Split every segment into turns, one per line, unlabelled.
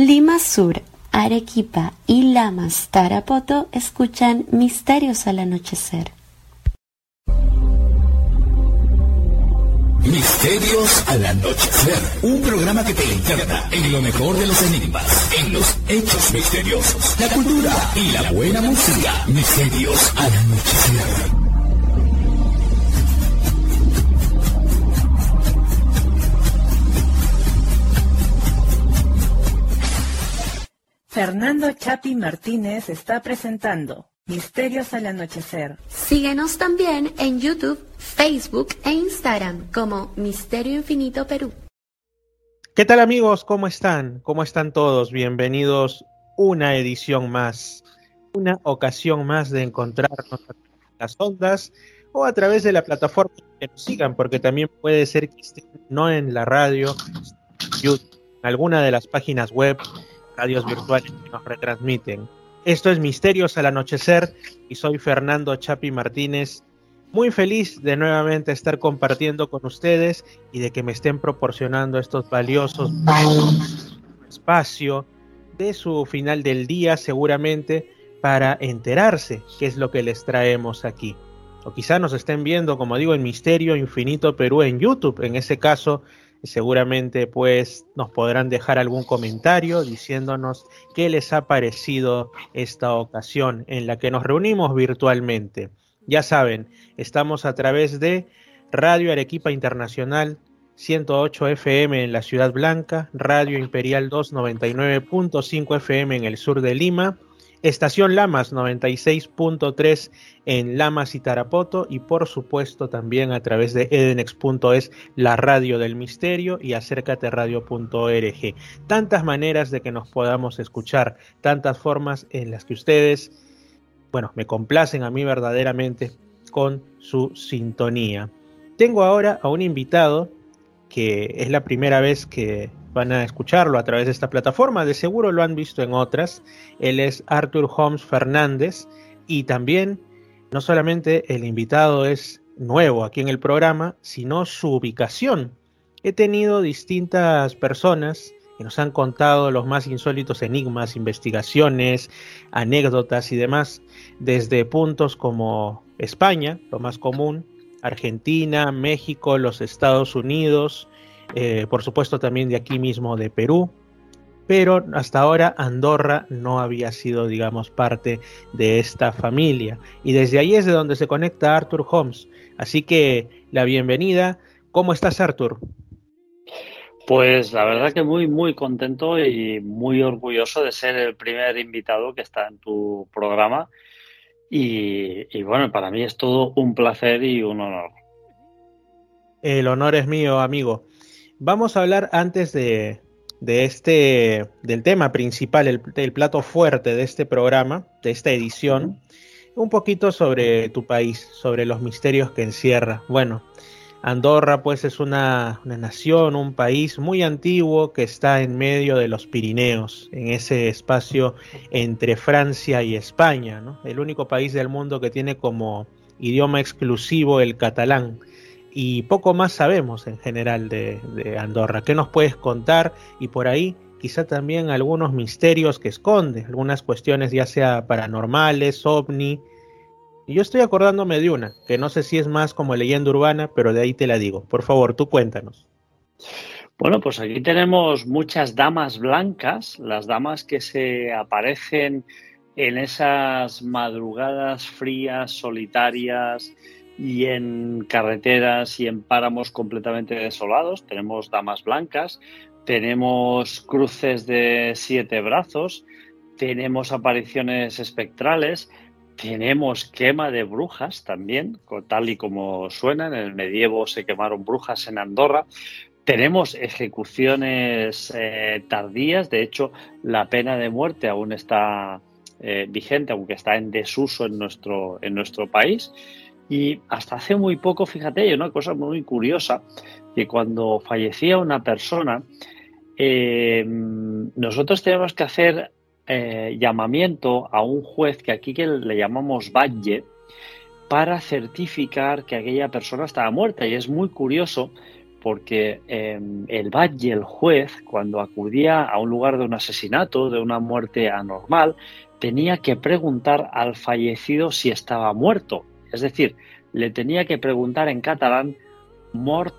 Lima Sur, Arequipa y Lamas Tarapoto escuchan Misterios al Anochecer.
Misterios al anochecer. Un programa que te interna en lo mejor de los enigmas, en los hechos misteriosos, la cultura y la buena música. Misterios al anochecer.
Fernando Chapi Martínez está presentando Misterios al Anochecer.
Síguenos también en YouTube, Facebook e Instagram como Misterio Infinito Perú.
¿Qué tal amigos? ¿Cómo están? ¿Cómo están todos? Bienvenidos una edición más, una ocasión más de encontrarnos en las ondas o a través de la plataforma que nos sigan, porque también puede ser que estén no en la radio, YouTube, en alguna de las páginas web, radios virtuales que nos retransmiten. Esto es Misterios al Anochecer y soy Fernando Chapi Martínez. Muy feliz de nuevamente estar compartiendo con ustedes y de que me estén proporcionando estos valiosos espacio de su final del día seguramente para enterarse qué es lo que les traemos aquí. O quizá nos estén viendo, como digo, en Misterio Infinito Perú en YouTube. En ese caso, Seguramente pues nos podrán dejar algún comentario diciéndonos qué les ha parecido esta ocasión en la que nos reunimos virtualmente. Ya saben, estamos a través de Radio Arequipa Internacional 108 FM en la Ciudad Blanca, Radio Imperial 299.5 FM en el sur de Lima, Estación Lamas 96.3 en Lamas y Tarapoto y por supuesto también a través de edenex.es, la radio del misterio y acércateradio.org. Tantas maneras de que nos podamos escuchar, tantas formas en las que ustedes, bueno, me complacen a mí verdaderamente con su sintonía. Tengo ahora a un invitado que es la primera vez que van a escucharlo a través de esta plataforma, de seguro lo han visto en otras. Él es Arthur Holmes Fernández y también no solamente el invitado es nuevo aquí en el programa, sino su ubicación. He tenido distintas personas que nos han contado los más insólitos enigmas, investigaciones, anécdotas y demás, desde puntos como España, lo más común, Argentina, México, los Estados Unidos, eh, por supuesto también de aquí mismo de Perú, pero hasta ahora Andorra no había sido, digamos, parte de esta familia. Y desde ahí es de donde se conecta Arthur Holmes. Así que la bienvenida. ¿Cómo estás, Arthur?
Pues la verdad que muy, muy contento y muy orgulloso de ser el primer invitado que está en tu programa. Y, y bueno, para mí es todo un placer y un honor.
El honor es mío, amigo. Vamos a hablar antes de, este, del tema principal, el, el, plato fuerte de este programa, de esta edición, un poquito sobre tu país, sobre los misterios que encierra. Bueno, Andorra pues es una, nación, un país muy antiguo que está en medio de los Pirineos, en ese espacio entre Francia y España, el único país del mundo que tiene como idioma exclusivo el catalán y poco más sabemos en general de, Andorra. ¿Qué nos puedes contar? Y por ahí quizá también algunos misterios que esconde, algunas cuestiones ya sea paranormales, ovni. Yo estoy acordándome de una, que no sé si es más como leyenda urbana, pero de ahí te la digo. Por favor, tú cuéntanos.
Bueno, pues aquí tenemos muchas damas blancas, las damas que se aparecen en esas madrugadas frías, solitarias, y en carreteras y en páramos completamente desolados. Tenemos damas blancas, tenemos cruces de siete brazos, tenemos apariciones espectrales, tenemos quema de brujas también, tal y como suena. En el medievo se quemaron brujas en Andorra. Tenemos ejecuciones eh, tardías, de hecho la pena de muerte aún está eh, vigente, aunque está en desuso en nuestro, en nuestro país. Y hasta hace muy poco, fíjate, hay una cosa muy curiosa, que cuando fallecía una persona, eh, nosotros tenemos que hacer eh, llamamiento a un juez que aquí que le llamamos valle para certificar que aquella persona estaba muerta. Y es muy curioso porque em, el valle, el juez, cuando acudía a un lugar de un asesinato, de una muerte anormal, tenía que preguntar al fallecido si estaba muerto. Es decir, le tenía que preguntar en catalán mort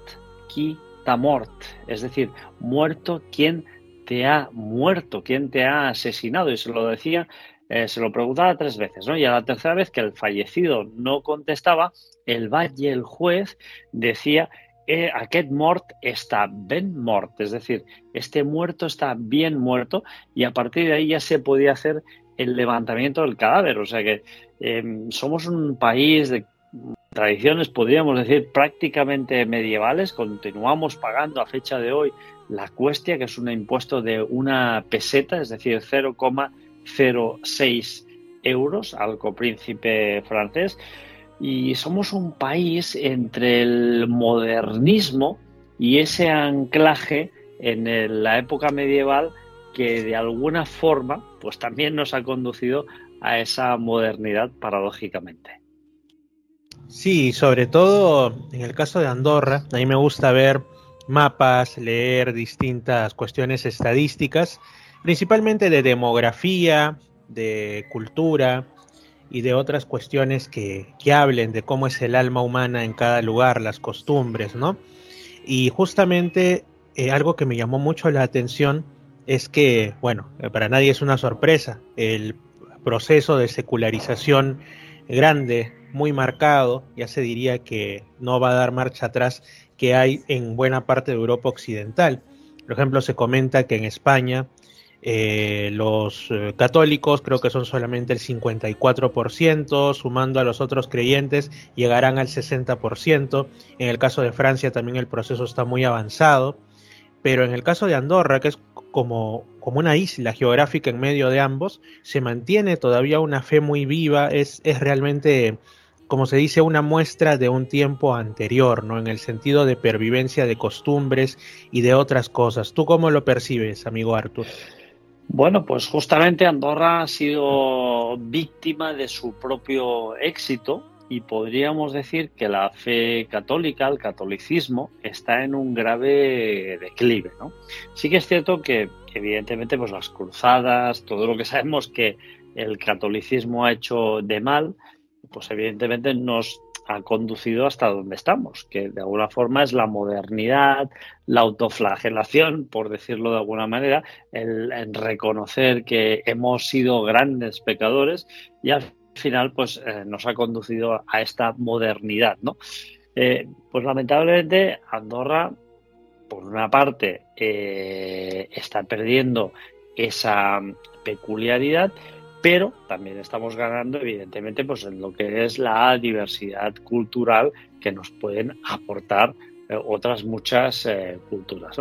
qui ta mort, es decir, muerto quién te ha muerto, quién te ha asesinado. Y se lo decía, eh, se lo preguntaba tres veces, ¿no? Y a la tercera vez que el fallecido no contestaba, el valle, el juez, decía eh, aquest mort está ben mort, es decir, este muerto está bien muerto y a partir de ahí ya se podía hacer el levantamiento del cadáver. O sea que em, somos un país de tradiciones, podríamos decir, prácticamente medievales. Continuamos pagando a fecha de hoy la cuestia, que es un impuesto de una peseta, es decir, 0,06 euros al copríncipe francés y somos un país entre el modernismo y ese anclaje en la época medieval que de alguna forma pues también nos ha conducido a esa modernidad paradójicamente.
Sí, sobre todo en el caso de Andorra, a mí me gusta ver mapas, leer distintas cuestiones estadísticas, principalmente de demografía, de cultura, y de otras cuestiones que, hablen de cómo es el alma humana en cada lugar, las costumbres, ¿no? Y justamente eh, algo que me llamó mucho la atención es que, bueno, para nadie es una sorpresa, el proceso de secularización grande, muy marcado, ya se diría que no va a dar marcha atrás, que hay en buena parte de Europa Occidental. Por ejemplo, se comenta que en España eh, los eh, católicos creo que son solamente el 54%, sumando a los otros creyentes llegarán al 60%. En el caso de Francia también el proceso está muy avanzado, pero en el caso de Andorra, que es como, como una isla geográfica en medio de ambos, se mantiene todavía una fe muy viva, es, es realmente como se dice, una muestra de un tiempo anterior, ¿no? En el sentido de pervivencia de costumbres y de otras cosas. ¿Tú cómo lo percibes, amigo Artur?
Bueno, pues justamente Andorra ha sido víctima de su propio éxito y podríamos decir que la fe católica, el catolicismo, está en un grave declive. ¿no? Sí que es cierto que evidentemente pues las cruzadas, todo lo que sabemos que el catolicismo ha hecho de mal, pues evidentemente nos ha conducido hasta donde estamos, que de alguna forma es la modernidad, la autoflagelación, por decirlo de alguna manera, el, reconocer que hemos sido grandes pecadores y al final pues eh, nos ha conducido a esta modernidad, ¿no? Eh, pues lamentablemente Andorra, por una parte, eh, está perdiendo esa peculiaridad, pero también estamos ganando, evidentemente, pues en lo que es la diversidad cultural que nos pueden aportar otras muchas culturas.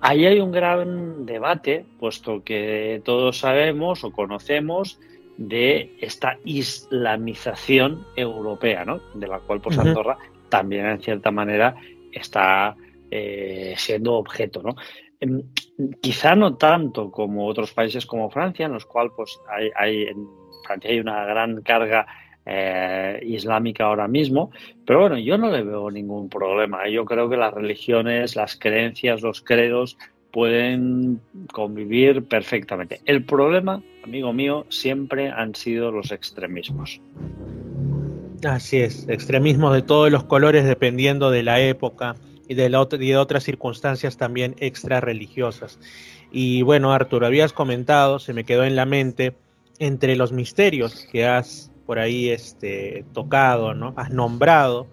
Ahí hay un gran debate, puesto que todos sabemos o conocemos de esta islamización europea, ¿no? de la cual pues, Andorra también en cierta manera está eh, siendo objeto. ¿no? Em, quizá no tanto como otros países como Francia, en los cuales pues, hay, en Francia hay una gran carga eh, islámica ahora mismo, pero bueno, yo no le veo ningún problema. Yo creo que las religiones, las creencias, los credos pueden convivir perfectamente. El problema, amigo mío, siempre han sido los extremismos.
Así es, extremismos de todos los colores dependiendo de la época y de, otras circunstancias también extra religiosas. Y bueno, Arturo, habías comentado, se me quedó en la mente, entre los misterios que has por ahí este, tocado, ¿no? Has nombrado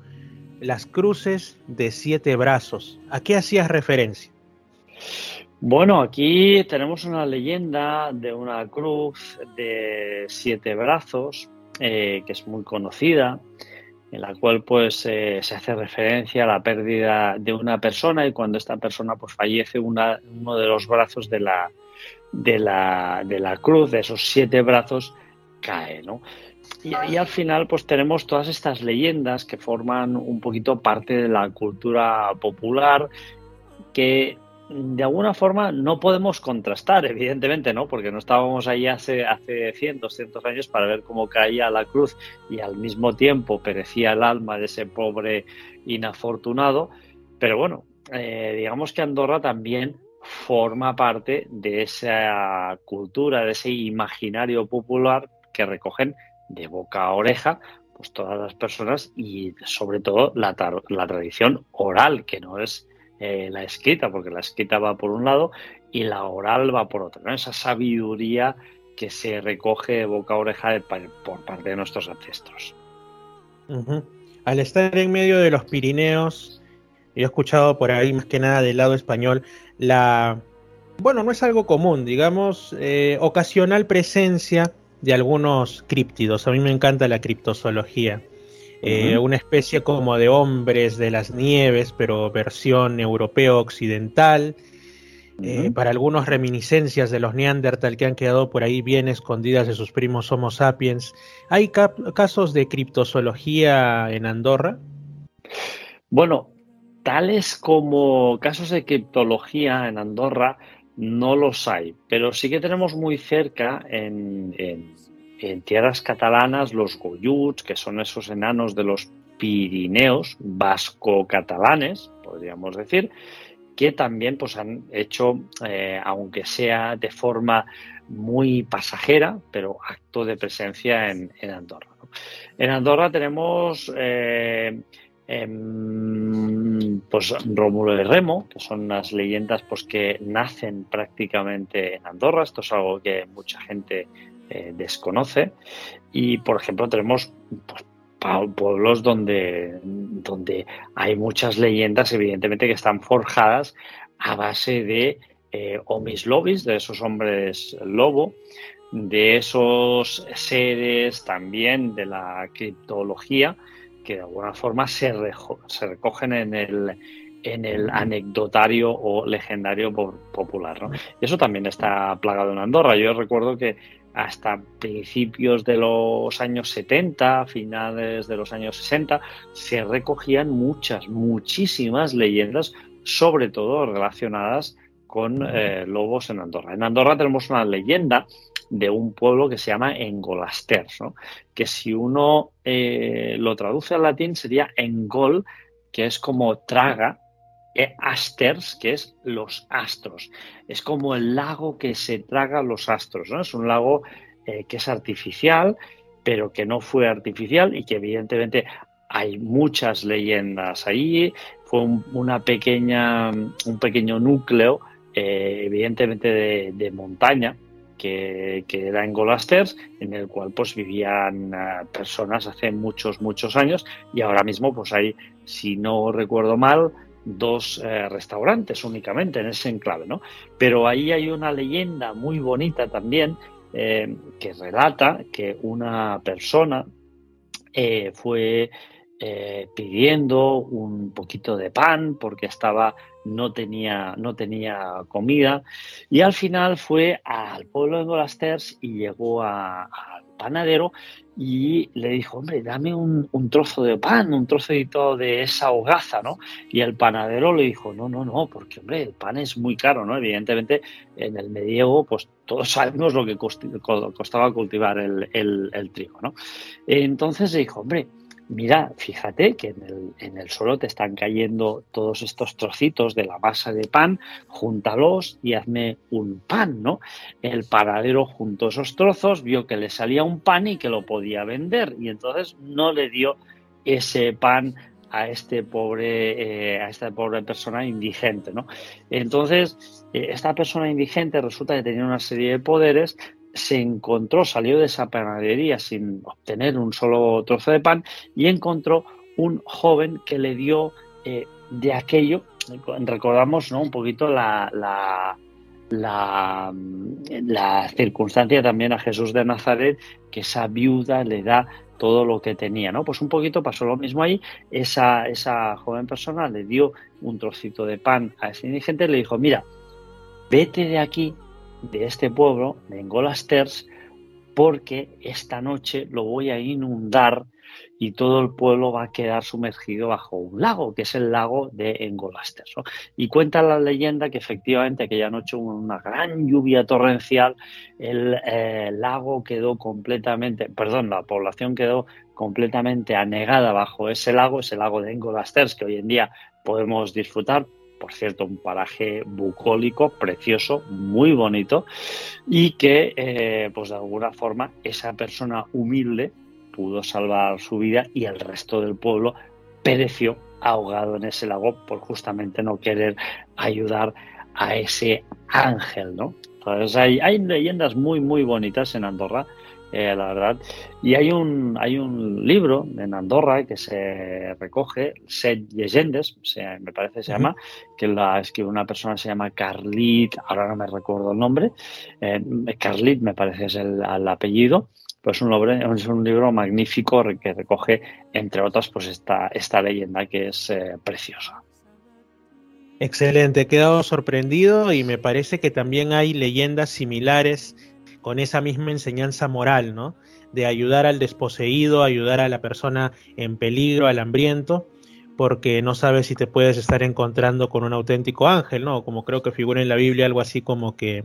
las cruces de siete brazos. ¿A qué hacías referencia?
Bueno, aquí tenemos una leyenda de una cruz de siete brazos eh, que es muy conocida en la cual pues eh, se hace referencia a la pérdida de una persona y cuando esta persona pues fallece uno de los brazos de la, de la, de la cruz, de esos siete brazos, cae, ¿no? Y, y, al final pues tenemos todas estas leyendas que forman un poquito parte de la cultura popular que de alguna forma no podemos contrastar, evidentemente, ¿no? Porque no estábamos ahí hace, hace 100, 200 años para ver cómo caía la cruz y al mismo tiempo perecía el alma de ese pobre inafortunado. Pero bueno, eh, digamos que Andorra también forma parte de esa cultura, de ese imaginario popular que recogen de boca a oreja pues todas las personas y sobre todo la, la tradición oral, que no es eh, la escrita, porque la escrita va por un lado y la oral va por otro. Esa sabiduría que se recoge de boca a oreja por parte de nuestros ancestros.
Al estar en medio de los Pirineos, yo he escuchado por ahí más que nada del lado español la, bueno, no es algo común, digamos, eh, ocasional presencia de algunos críptidos. A mí me encanta la criptozoología. Eh, una especie como de hombres de las nieves, pero versión europeo occidental. Eh, para algunos reminiscencias de los Neandertal que han quedado por ahí bien escondidas de sus primos Homo sapiens. ¿Hay casos de criptozoología en Andorra?
Bueno, tales como casos de criptología en Andorra no los hay, pero sí que tenemos muy cerca en, tierras catalanas los goyuts, que son esos enanos de los Pirineos vasco-catalanes, podríamos decir, que también pues, han hecho, eh, aunque sea de forma muy pasajera, pero acto de presencia en, Andorra. En Andorra tenemos eh, Em, pues Rómulo y Remo, que son unas leyendas pues, que nacen prácticamente en Andorra. Esto es algo que mucha gente eh, desconoce. Y, por ejemplo, tenemos pues, pueblos donde, donde hay muchas leyendas, evidentemente, que están forjadas a base de eh, omis lobis, de esos hombres lobo, de esos seres también de la criptología que de alguna forma se, se recogen en el, en el anecdotario o legendario popular. ¿no? Eso también está plagado en Andorra. Yo recuerdo que hasta principios de los años 70, finales de los años 60, se recogían muchas, muchísimas leyendas, sobre todo relacionadas con eh, lobos en Andorra. En Andorra tenemos una leyenda de un pueblo que se llama Engolasters, que si uno eh, lo traduce al latín sería Engol, que es como traga, asters, que es los astros. Es como el lago que se traga los astros, ¿no? Es un lago eh, que es artificial, pero que no fue artificial y que evidentemente hay muchas leyendas ahí. Fue un, una pequeña, un pequeño núcleo, eh, evidentemente de montaña, que, era en Golasters, en el cual pues vivían eh, personas hace muchos, muchos años y ahora mismo pues hay, si no recuerdo mal, dos eh, restaurantes únicamente en ese enclave, ¿no? Pero ahí hay una leyenda muy bonita también eh, que relata que una persona fue pidiendo un poquito de pan porque estaba no tenía, no tenía comida y al final fue al pueblo de Golasters y llegó al panadero y le dijo, hombre, dame un, trozo de pan, un trocito de esa hogaza, ¿no? Y el panadero le dijo, no, no, no, porque, hombre, el pan es muy caro, ¿no? Evidentemente, en el medievo, pues todos sabemos lo que costaba cultivar el, el trigo, ¿no? Entonces dijo, hombre, mira, fíjate que en el, suelo te están cayendo todos estos trocitos de la masa de pan, júntalos y hazme un pan, ¿no? El paradero juntó esos trozos, vio que le salía un pan y que lo podía vender y entonces no le dio ese pan a este pobre eh, a esta pobre persona indigente no entonces eh, esta persona indigente resulta que tenía una serie de poderes se encontró, salió de esa panadería sin obtener un solo trozo de pan y encontró un joven que le dio eh, de aquello, recordamos ¿no? un poquito la, la, la, la, circunstancia también a Jesús de Nazaret, que esa viuda le da todo lo que tenía, ¿no? Pues un poquito pasó lo mismo ahí, esa, esa joven persona le dio un trocito de pan a ese indigente y le dijo, mira, vete de aquí de este pueblo, de Engolasters, porque esta noche lo voy a inundar y todo el pueblo va a quedar sumergido bajo un lago, que es el lago de Engolasters. Y cuenta la leyenda que efectivamente aquella noche hubo una gran lluvia torrencial, el eh, lago quedó completamente, perdón, la población quedó completamente anegada bajo ese lago, ese lago de Engolasters, que hoy en día podemos disfrutar por cierto, un paraje bucólico, precioso, muy bonito, y que, eh, pues de alguna forma, esa persona humilde pudo salvar su vida y el resto del pueblo pereció ahogado en ese lago por justamente no querer ayudar a ese ángel, ¿no? Entonces hay, hay leyendas muy, muy bonitas en Andorra eh, la verdad. Y hay un, hay un libro en Andorra que se recoge, Set Leyendes, me parece se llama, que la escribe una persona se llama Carlit, ahora no me recuerdo el nombre, eh, Carlit me parece es el, apellido, pues un, libro, es un libro magnífico que recoge, entre otras, pues esta, esta leyenda que es eh, preciosa.
Excelente, he quedado sorprendido y me parece que también hay leyendas similares con esa misma enseñanza moral, ¿no? De ayudar al desposeído, ayudar a la persona en peligro, al hambriento, porque no sabes si te puedes estar encontrando con un auténtico ángel, ¿no? Como creo que figura en la Biblia algo así como que,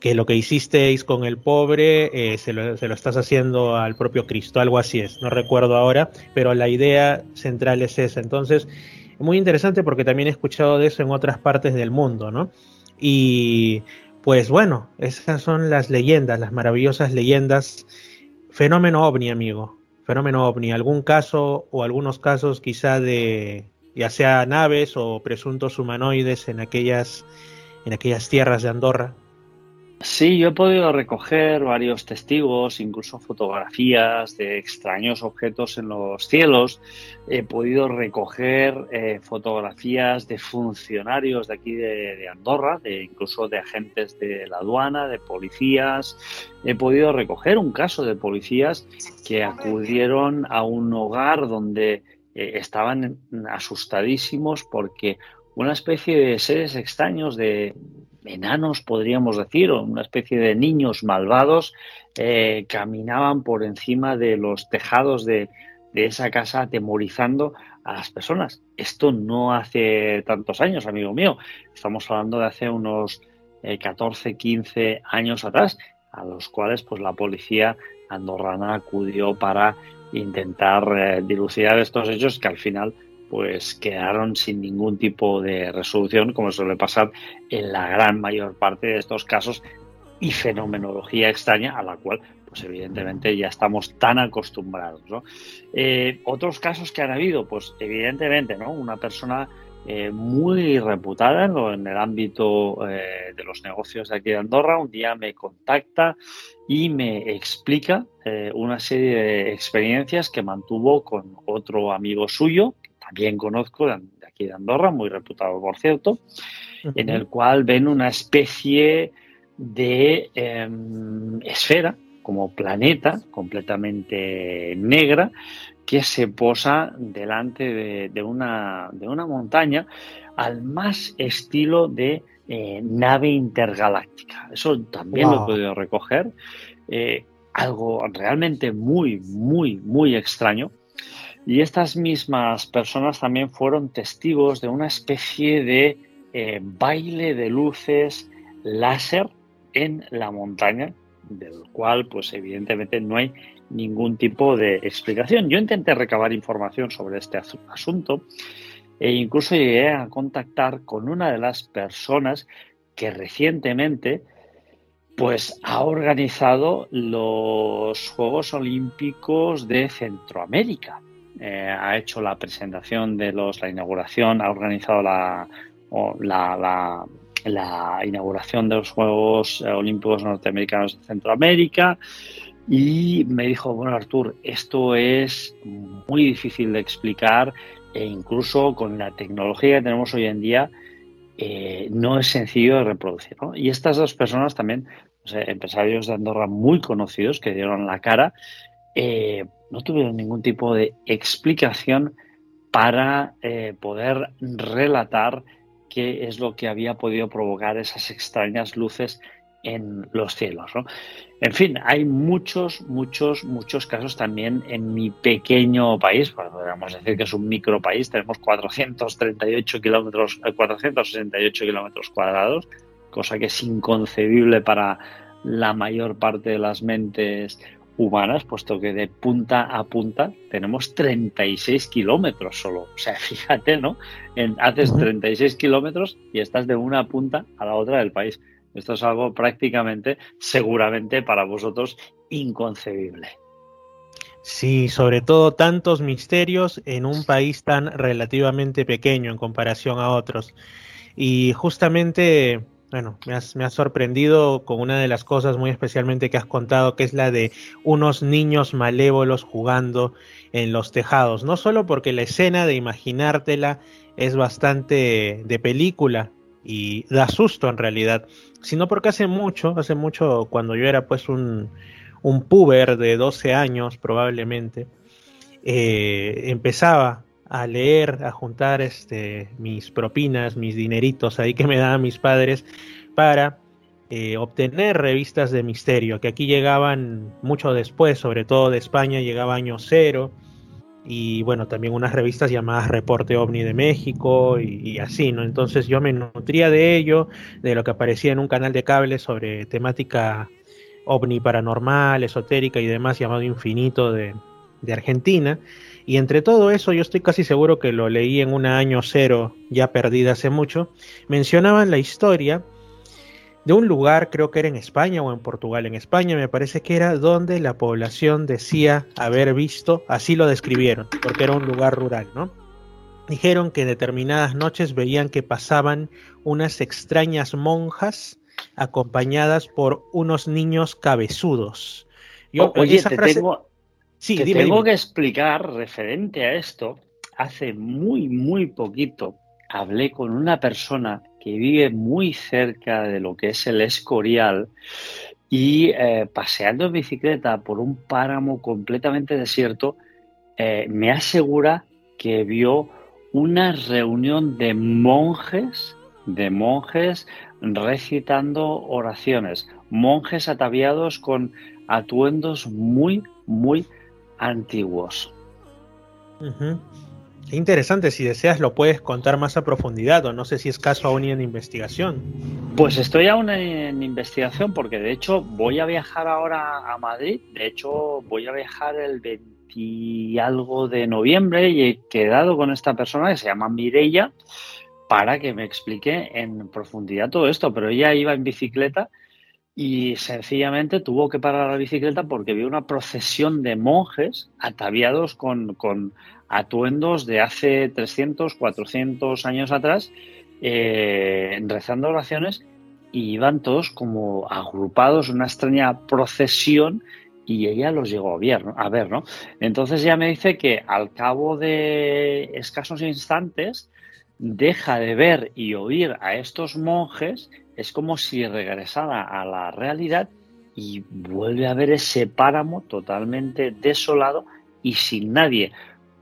que lo que hicisteis con el pobre eh, se, lo, se, lo, estás haciendo al propio Cristo, algo así es, no recuerdo ahora, pero la idea central es esa. Entonces, muy interesante porque también he escuchado de eso en otras partes del mundo, ¿no? Y pues bueno, esas son las leyendas, las maravillosas leyendas. Fenómeno ovni, amigo. Fenómeno ovni. ¿Algún caso o algunos casos quizá de ya sea naves o presuntos humanoides en aquellas en aquellas tierras de Andorra?
Sí, yo he podido recoger varios testigos, incluso fotografías de extraños objetos en los cielos. He podido recoger eh, fotografías de funcionarios de aquí de, Andorra, de, incluso de agentes de la aduana, de policías. He podido recoger un caso de policías que acudieron a un hogar donde eh, estaban asustadísimos porque una especie de seres extraños de enanos, podríamos decir, o una especie de niños malvados, eh, caminaban por encima de los tejados de, esa casa atemorizando a las personas. Esto no hace tantos años, amigo mío. Estamos hablando de hace unos 14, eh, 15 años atrás, a los cuales pues la policía andorrana acudió para intentar eh, dilucidar estos hechos que al final pues quedaron sin ningún tipo de resolución, como suele pasar en la gran mayor parte de estos casos, y fenomenología extraña a la cual, pues evidentemente ya estamos tan acostumbrados. Eh, otros casos que han habido, pues evidentemente, ¿no? Una persona eh, muy reputada en, el ámbito eh, de los negocios aquí de Andorra, un día me contacta y me explica una serie de experiencias que mantuvo con otro amigo suyo, también conozco de aquí de Andorra, muy reputado por cierto, en el cual ven una especie de em, esfera como planeta completamente negra que se posa delante de, una, de una, montaña al más estilo de eh, nave intergaláctica. Eso también lo he podido recoger. Eh, algo realmente muy, muy, muy extraño y estas mismas personas también fueron testigos de una especie de eh, baile de luces láser en la montaña, del cual pues evidentemente no hay ningún tipo de explicación. Yo intenté recabar información sobre este asunto e incluso llegué a contactar con una de las personas que recientemente pues ha organizado los Juegos Olímpicos de Centroamérica. Eh, ha hecho la presentación de los, la inauguración, ha organizado la, la, la, inauguración de los Juegos Olímpicos Norteamericanos de Centroamérica y me dijo, bueno Artur, esto es muy difícil de explicar e incluso con la tecnología que tenemos hoy en día eh, no es sencillo de reproducir. Y estas dos personas también, empresarios de Andorra muy conocidos que dieron la cara, eh, no tuvieron ningún tipo de explicación para eh, poder relatar qué es lo que había podido provocar esas extrañas luces en los cielos. En fin, hay muchos, muchos, muchos casos también en mi pequeño país, podríamos decir que es un micro país, tenemos 438 kilómetros, 468 eh, kilómetros cuadrados, cosa que es inconcebible para la mayor parte de las mentes humanas, puesto que de punta a punta tenemos 36 kilómetros solo. O sea, fíjate, ¿no? En, haces 36 kilómetros y estás de una punta a la otra del país. Esto es algo prácticamente, seguramente para vosotros, inconcebible.
Sí, sobre todo tantos misterios en un país tan relativamente pequeño en comparación a otros. Y justamente bueno, me has, me sorprendido con una de las cosas muy especialmente que has contado, que es la de unos niños malévolos jugando en los tejados. No solo porque la escena de imaginártela es bastante de película y da susto en realidad, sino porque hace mucho, hace mucho, cuando yo era pues un, un puber de 12 años probablemente, eh, empezaba a leer, a juntar este, mis propinas, mis dineritos ahí que me daban mis padres para eh, obtener revistas de misterio, que aquí llegaban mucho después, sobre todo de España, llegaba año cero, y bueno, también unas revistas llamadas Reporte OVNI de México y, y, así, ¿no? Entonces yo me nutría de ello, de lo que aparecía en un canal de cable sobre temática ovni paranormal, esotérica y demás, llamado Infinito de, de Argentina, y entre todo eso, yo estoy casi seguro que lo leí en un año cero, ya perdida hace mucho, mencionaban la historia de un lugar, creo que era en España o en Portugal, en España me parece que era donde la población decía haber visto, así lo describieron, porque era un lugar rural, ¿no? Dijeron que en determinadas noches veían que pasaban unas extrañas monjas acompañadas por unos niños cabezudos.
Yo, Oye, esa frase... tengo, Sí, tengo que explicar referente a esto. Hace muy, muy poquito hablé con una persona que vive muy cerca de lo que es el Escorial y eh, paseando en bicicleta por un páramo completamente desierto, eh, me asegura que vio una reunión de monjes, de monjes recitando oraciones, monjes ataviados con atuendos muy, muy antiguos.
interesante, si deseas lo puedes contar más a profundidad o no sé si es caso aún en investigación.
Pues estoy aún en investigación porque de hecho voy a viajar ahora a Madrid, de hecho voy a viajar el 20 y algo de noviembre y he quedado con esta persona que se llama Mireia para que me explique en profundidad todo esto, pero ella iba en bicicleta y sencillamente tuvo que parar la bicicleta porque vio una procesión de monjes ataviados con, atuendos de hace 300, 400 años atrás, eh, rezando oraciones y iban todos como agrupados, una extraña procesión y ella los llegó a ver, a ver, ¿no? Entonces ella me dice que al cabo de escasos instantes deja de ver y oír a estos monjes es como si regresara a la realidad y vuelve a ver ese páramo totalmente desolado y sin nadie.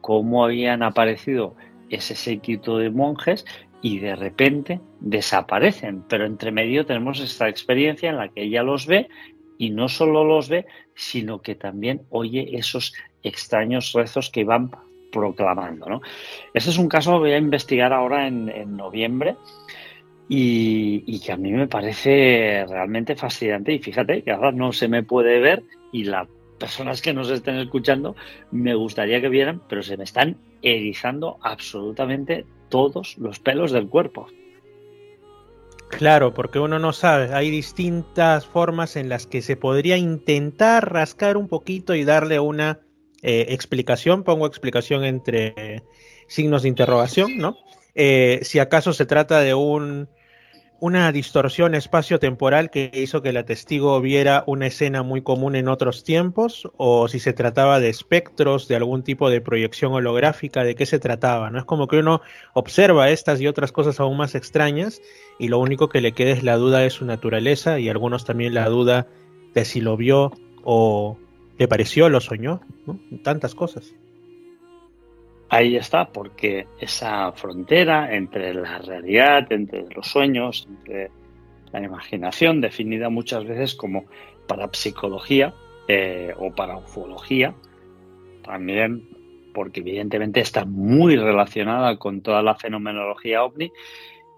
Cómo habían aparecido ese séquito de monjes y de repente desaparecen. Pero entre medio tenemos esta experiencia en la que ella los ve y no solo los ve, sino que también oye esos extraños rezos que van proclamando. Este es un caso que voy a investigar ahora en noviembre y, que a mí me parece realmente fascinante. Y fíjate que ahora no se me puede ver y las personas que nos estén escuchando me gustaría que vieran, pero se me están erizando absolutamente todos los pelos del cuerpo.
Claro, porque uno no sabe, hay distintas formas en las que se podría intentar rascar un poquito y darle una eh, explicación, pongo explicación entre signos de interrogación, ¿no? Eh, si acaso se trata de un una distorsión espacio-temporal que hizo que la testigo viera una escena muy común en otros tiempos, o si se trataba de espectros, de algún tipo de proyección holográfica, de qué se trataba. No es como que uno observa estas y otras cosas aún más extrañas, y lo único que le queda es la duda de su naturaleza, y algunos también la duda de si lo vio o le pareció, lo soñó, tantas cosas.
Ahí está, porque esa frontera entre la realidad, entre los sueños, entre la imaginación, definida muchas veces como parapsicología eh, o para ufología, también porque evidentemente está muy relacionada con toda la fenomenología ovni,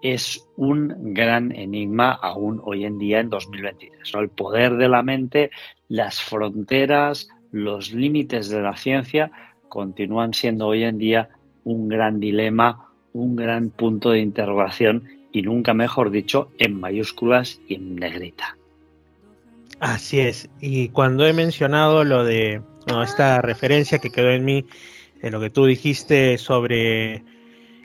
es un gran enigma aún hoy en día en 2023. El poder de la mente, las fronteras, los límites de la ciencia continúan siendo hoy en día un gran dilema, un gran punto de interrogación y nunca mejor dicho en mayúsculas y en negrita.
Así es. Y cuando he mencionado lo de esta referencia que quedó en mí, de lo que tú dijiste sobre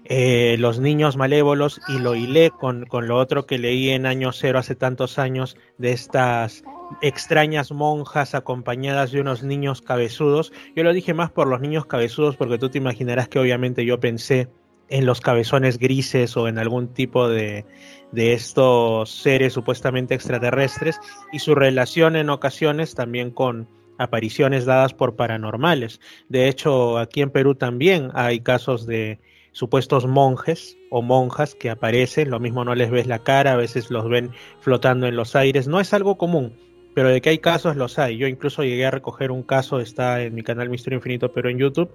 eh, los niños malévolos y lo hilé con, con, lo otro que leí en año cero hace tantos años de estas extrañas monjas acompañadas de unos niños cabezudos. Yo lo dije más por los niños cabezudos porque tú te imaginarás que obviamente yo pensé en los cabezones grises o en algún tipo de, de estos seres supuestamente extraterrestres y su relación en ocasiones también con apariciones dadas por paranormales. De hecho, aquí en Perú también hay casos de supuestos monjes o monjas que aparecen, lo mismo no les ves la cara, a veces los ven flotando en los aires, no es algo común, pero de que hay casos los hay. Yo incluso llegué a recoger un caso, está en mi canal Misterio Infinito, pero en YouTube,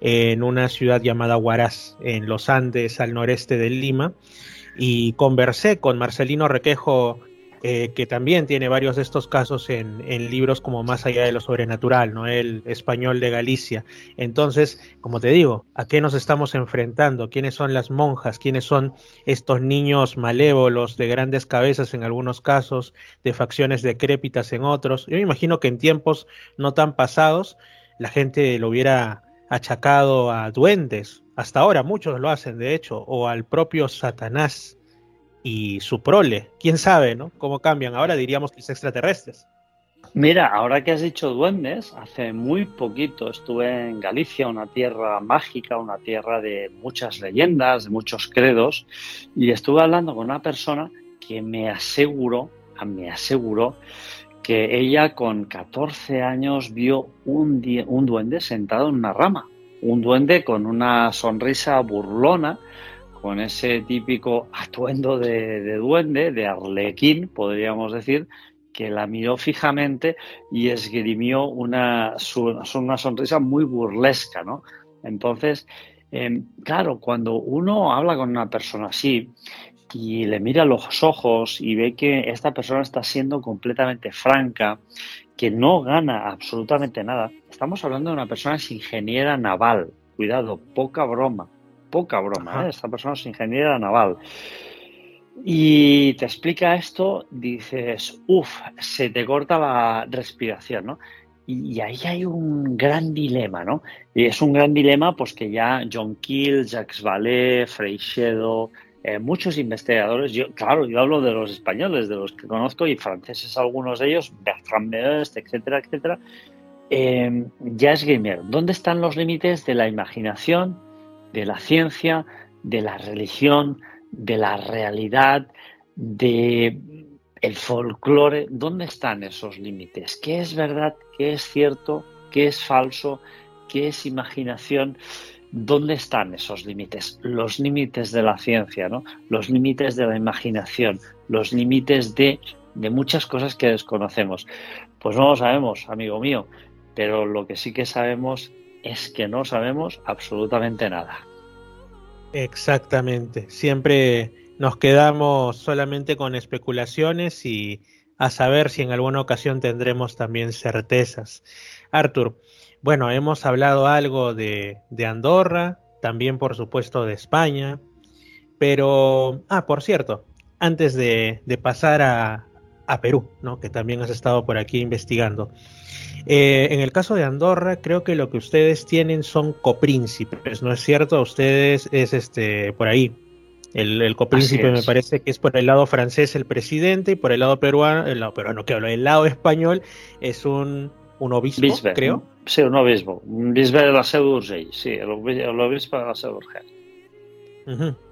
en una ciudad llamada Huaraz, en los Andes, al noreste de Lima, y conversé con Marcelino Requejo, eh, que también tiene varios de estos casos en, libros como Más allá de lo sobrenatural, ¿no? El español de Galicia. Entonces, como te digo, ¿a qué nos estamos enfrentando? ¿Quiénes son las monjas? ¿Quiénes son estos niños malévolos de grandes cabezas en algunos casos, de facciones decrépitas en otros? Yo me imagino que en tiempos no tan pasados la gente lo hubiera achacado a duendes. Hasta ahora muchos lo hacen, de hecho, o al propio Satanás y su prole. ¿Quién sabe, no? ¿Cómo cambian? Ahora diríamos que es extraterrestres.
Mira, ahora que has dicho duendes, hace muy poquito estuve en Galicia, una tierra mágica, una tierra de muchas leyendas, de muchos credos, y estuve hablando con una persona que me aseguró, me aseguró que ella con 14 años vio un, un duende sentado en una rama, un duende con una sonrisa burlona, con ese típico atuendo de, duende, de arlequín, podríamos decir, que la miró fijamente y esgrimió una, una sonrisa muy burlesca, ¿no? Entonces, em, claro, cuando uno habla con una persona así y le mira los ojos y ve que esta persona está siendo completamente franca, que no gana absolutamente nada, estamos hablando de una persona que es ingeniera naval, cuidado, poca broma, poca broma, ¿eh? esta persona es ingeniera naval. Y te explica esto, dices, uff, se te corta la respiración, ¿no? Y, ahí hay un gran dilema, ¿no? Y es un gran dilema, pues que ya John Keel, Jacques Vallée, Freixedo, eh, muchos investigadores, yo, claro, yo hablo de los españoles, de los que conozco, y franceses algunos de ellos, Bertrand Meust, etcétera, etcétera, eh, ya es gamer. ¿Dónde están los límites de la imaginación, de la ciencia, de la religión, de la realidad, de el folclore, ¿dónde están esos límites? ¿Qué es verdad? ¿Qué es cierto? ¿Qué es falso? ¿Qué es imaginación? ¿Dónde están esos límites? Los límites de la ciencia, ¿no? Los límites de la imaginación, los límites de, de muchas cosas que desconocemos. Pues no lo sabemos, amigo mío, pero lo que sí que sabemos es que no sabemos absolutamente nada.
Exactamente. Siempre nos quedamos solamente con especulaciones y a saber si en alguna ocasión tendremos también certezas. Arthur, bueno, hemos hablado algo de, Andorra, también por supuesto de España, pero, ah, por cierto, antes de, de pasar a, a Perú, ¿no? que también has estado por aquí investigando. Eh, en el caso de Andorra, creo que lo que ustedes tienen son copríncipes, ¿no es cierto? Ustedes es este por ahí. El, copríncipe me parece que es por el lado francés el presidente y por el lado peruano, el lado peruano que hablo, el lado español es un, un obispo, creo.
Sí, un obispo. Un bisbe de la Seu sí, el, obispo de la Seu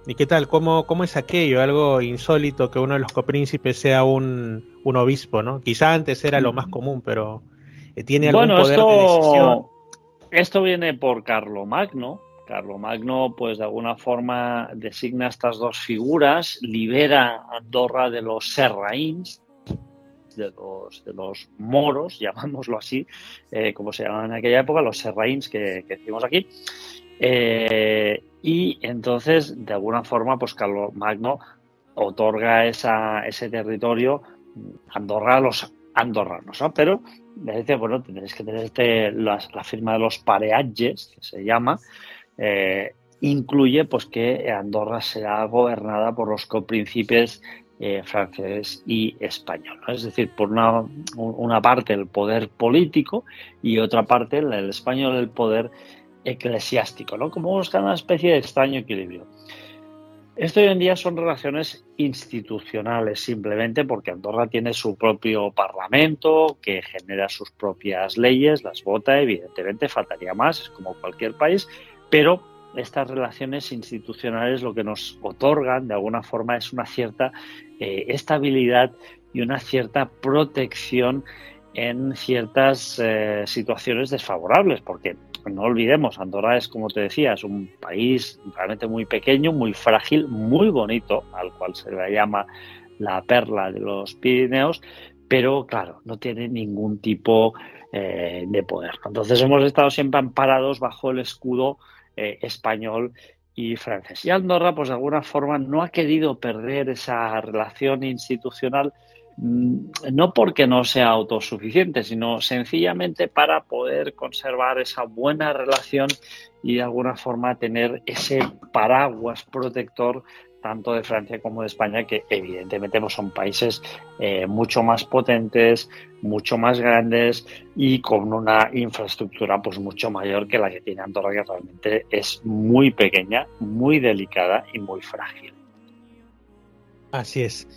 ¿Y qué tal? ¿Cómo, ¿Cómo es aquello? Algo insólito que uno de los copríncipes sea un, un obispo, ¿no? Quizá antes era lo más común, pero ¿Tiene algún bueno, poder esto, de decisión?
Esto viene por Carlo Magno. Carlo Magno, pues de alguna forma designa estas dos figuras, libera a Andorra de los serraíns, de los, de los moros, llamámoslo así, eh, como se llamaban en aquella época, los serraíns que, que decimos aquí, eh, y entonces, de alguna forma, pues Carlos Magno otorga esa, ese territorio Andorra a los andorranos, ¿no? Pero le dice, bueno, tendréis que tener este, la, firma de los pareages, que se llama, eh, incluye pues que Andorra será gobernada por los copríncipes eh, francés y español. Es decir, por una, una, parte el poder político y otra parte el español el poder eclesiástico, ¿no? Como buscan una especie de extraño equilibrio. Esto hoy en día son relaciones institucionales simplemente porque Andorra tiene su propio parlamento que genera sus propias leyes, las vota, evidentemente faltaría más, es como cualquier país, pero estas relaciones institucionales lo que nos otorgan de alguna forma es una cierta eh, estabilidad y una cierta protección en ciertas eh, situaciones desfavorables, porque no olvidemos, Andorra es, como te decía, es un país realmente muy pequeño, muy frágil, muy bonito, al cual se le llama la perla de los Pirineos, pero claro, no tiene ningún tipo eh, de poder. Entonces hemos estado siempre amparados bajo el escudo eh, español y francés. Y Andorra, pues de alguna forma, no ha querido perder esa relación institucional no porque no sea autosuficiente, sino sencillamente para poder conservar esa buena relación y de alguna forma tener ese paraguas protector tanto de Francia como de España, que evidentemente pues, son países eh, mucho más potentes, mucho más grandes y con una infraestructura pues mucho mayor que la que tiene Andorra, que realmente es muy pequeña, muy delicada y muy frágil.
Así es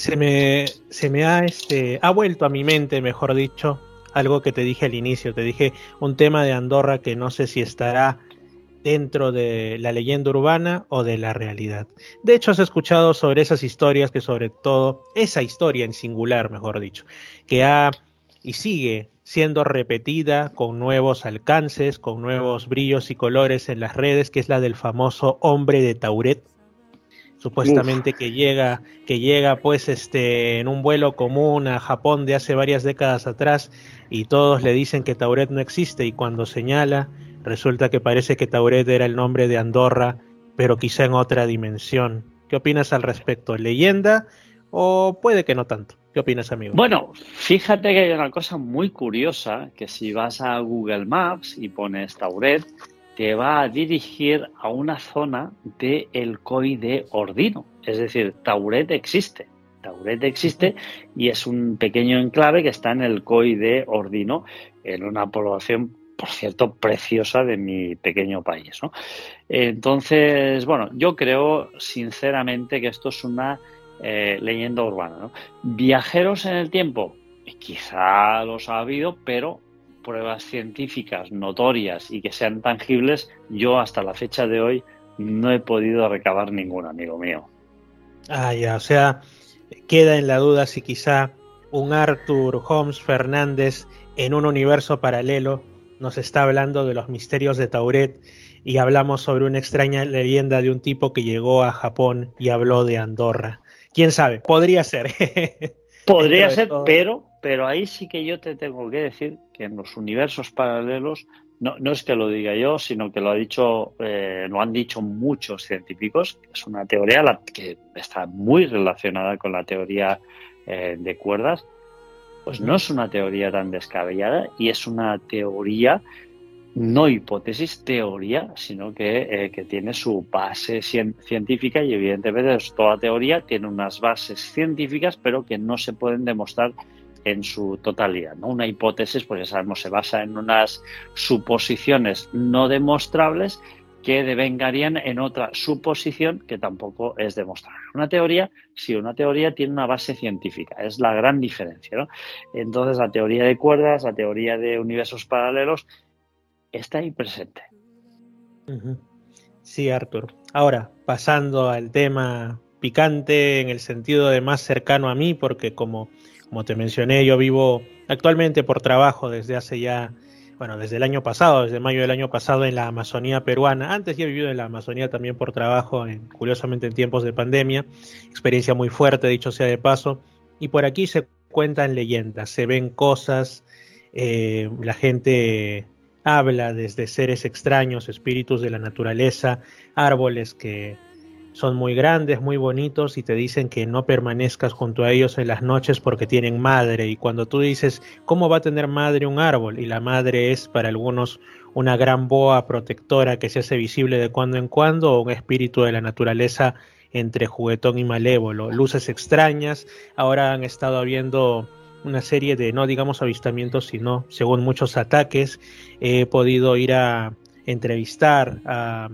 se me, se me ha, este, ha vuelto a mi mente, mejor dicho, algo que te dije al inicio. Te dije un tema de Andorra que no sé si estará dentro de la leyenda urbana o de la realidad. De hecho, has escuchado sobre esas historias que sobre todo, esa historia en singular, mejor dicho, que ha y sigue siendo repetida con nuevos alcances, con nuevos brillos y colores en las redes, que es la del famoso hombre de Tauret, supuestamente que llega, que llega pues este en un vuelo común a Japón de hace varias décadas atrás y todos le dicen que Tauret no existe y cuando señala resulta que parece que Tauret era el nombre de Andorra, pero quizá en otra dimensión. ¿Qué opinas al respecto? ¿Leyenda o puede que no tanto? ¿Qué opinas, amigo?
Bueno, fíjate que hay una cosa muy curiosa, que si vas a Google Maps y pones Tauret, te va a dirigir a una zona del el COI de Ordino. Es decir, Tauret existe. Tauret existe y es un pequeño enclave que está en el COI de Ordino, en una población, por cierto, preciosa de mi pequeño país. Entonces, bueno, yo creo sinceramente que esto es una eh, leyenda urbana. Viajeros en el tiempo, quizá los ha habido, pero pruebas científicas notorias y que sean tangibles, yo hasta la fecha de hoy no he podido recabar ninguna, amigo mío.
Ah, ya, o sea, queda en la duda si quizá un Arthur Holmes Fernández en un universo paralelo nos está hablando de los misterios de Tauret y hablamos sobre una extraña leyenda de un tipo que llegó a Japón y habló de Andorra. ¿Quién sabe? Podría ser.
Podría ser, pero, pero ahí sí que yo te tengo que decir que en los universos paralelos, no, no es que lo diga yo, sino que lo ha dicho, eh, lo han dicho muchos científicos, es una teoría que está muy relacionada con la teoría eh, de cuerdas, pues no es una teoría tan descabellada y es una teoría no hipótesis, teoría, sino que, eh, que tiene su base científica y evidentemente toda teoría tiene unas bases científicas, pero que no se pueden demostrar en su totalidad. ¿no? Una hipótesis, pues ya sabemos, se basa en unas suposiciones no demostrables que devengarían en otra suposición que tampoco es demostrable. Una teoría, sí, una teoría tiene una base científica, es la gran diferencia. ¿no? Entonces, la teoría de cuerdas, la teoría de universos paralelos, está ahí presente.
Sí, Arthur. Ahora, pasando al tema picante en el sentido de más cercano a mí, porque como, como te mencioné, yo vivo actualmente por trabajo desde hace ya, bueno, desde el año pasado, desde mayo del año pasado en la Amazonía peruana. Antes ya he vivido en la Amazonía también por trabajo, en, curiosamente en tiempos de pandemia. Experiencia muy fuerte, dicho sea de paso. Y por aquí se cuentan leyendas, se ven cosas, eh, la gente habla desde seres extraños, espíritus de la naturaleza, árboles que son muy grandes, muy bonitos y te dicen que no permanezcas junto a ellos en las noches porque tienen madre. Y cuando tú dices, ¿cómo va a tener madre un árbol? Y la madre es para algunos una gran boa protectora que se hace visible de cuando en cuando o un espíritu de la naturaleza entre juguetón y malévolo. Luces extrañas, ahora han estado habiendo una serie de, no digamos avistamientos, sino según muchos ataques. He podido ir a entrevistar a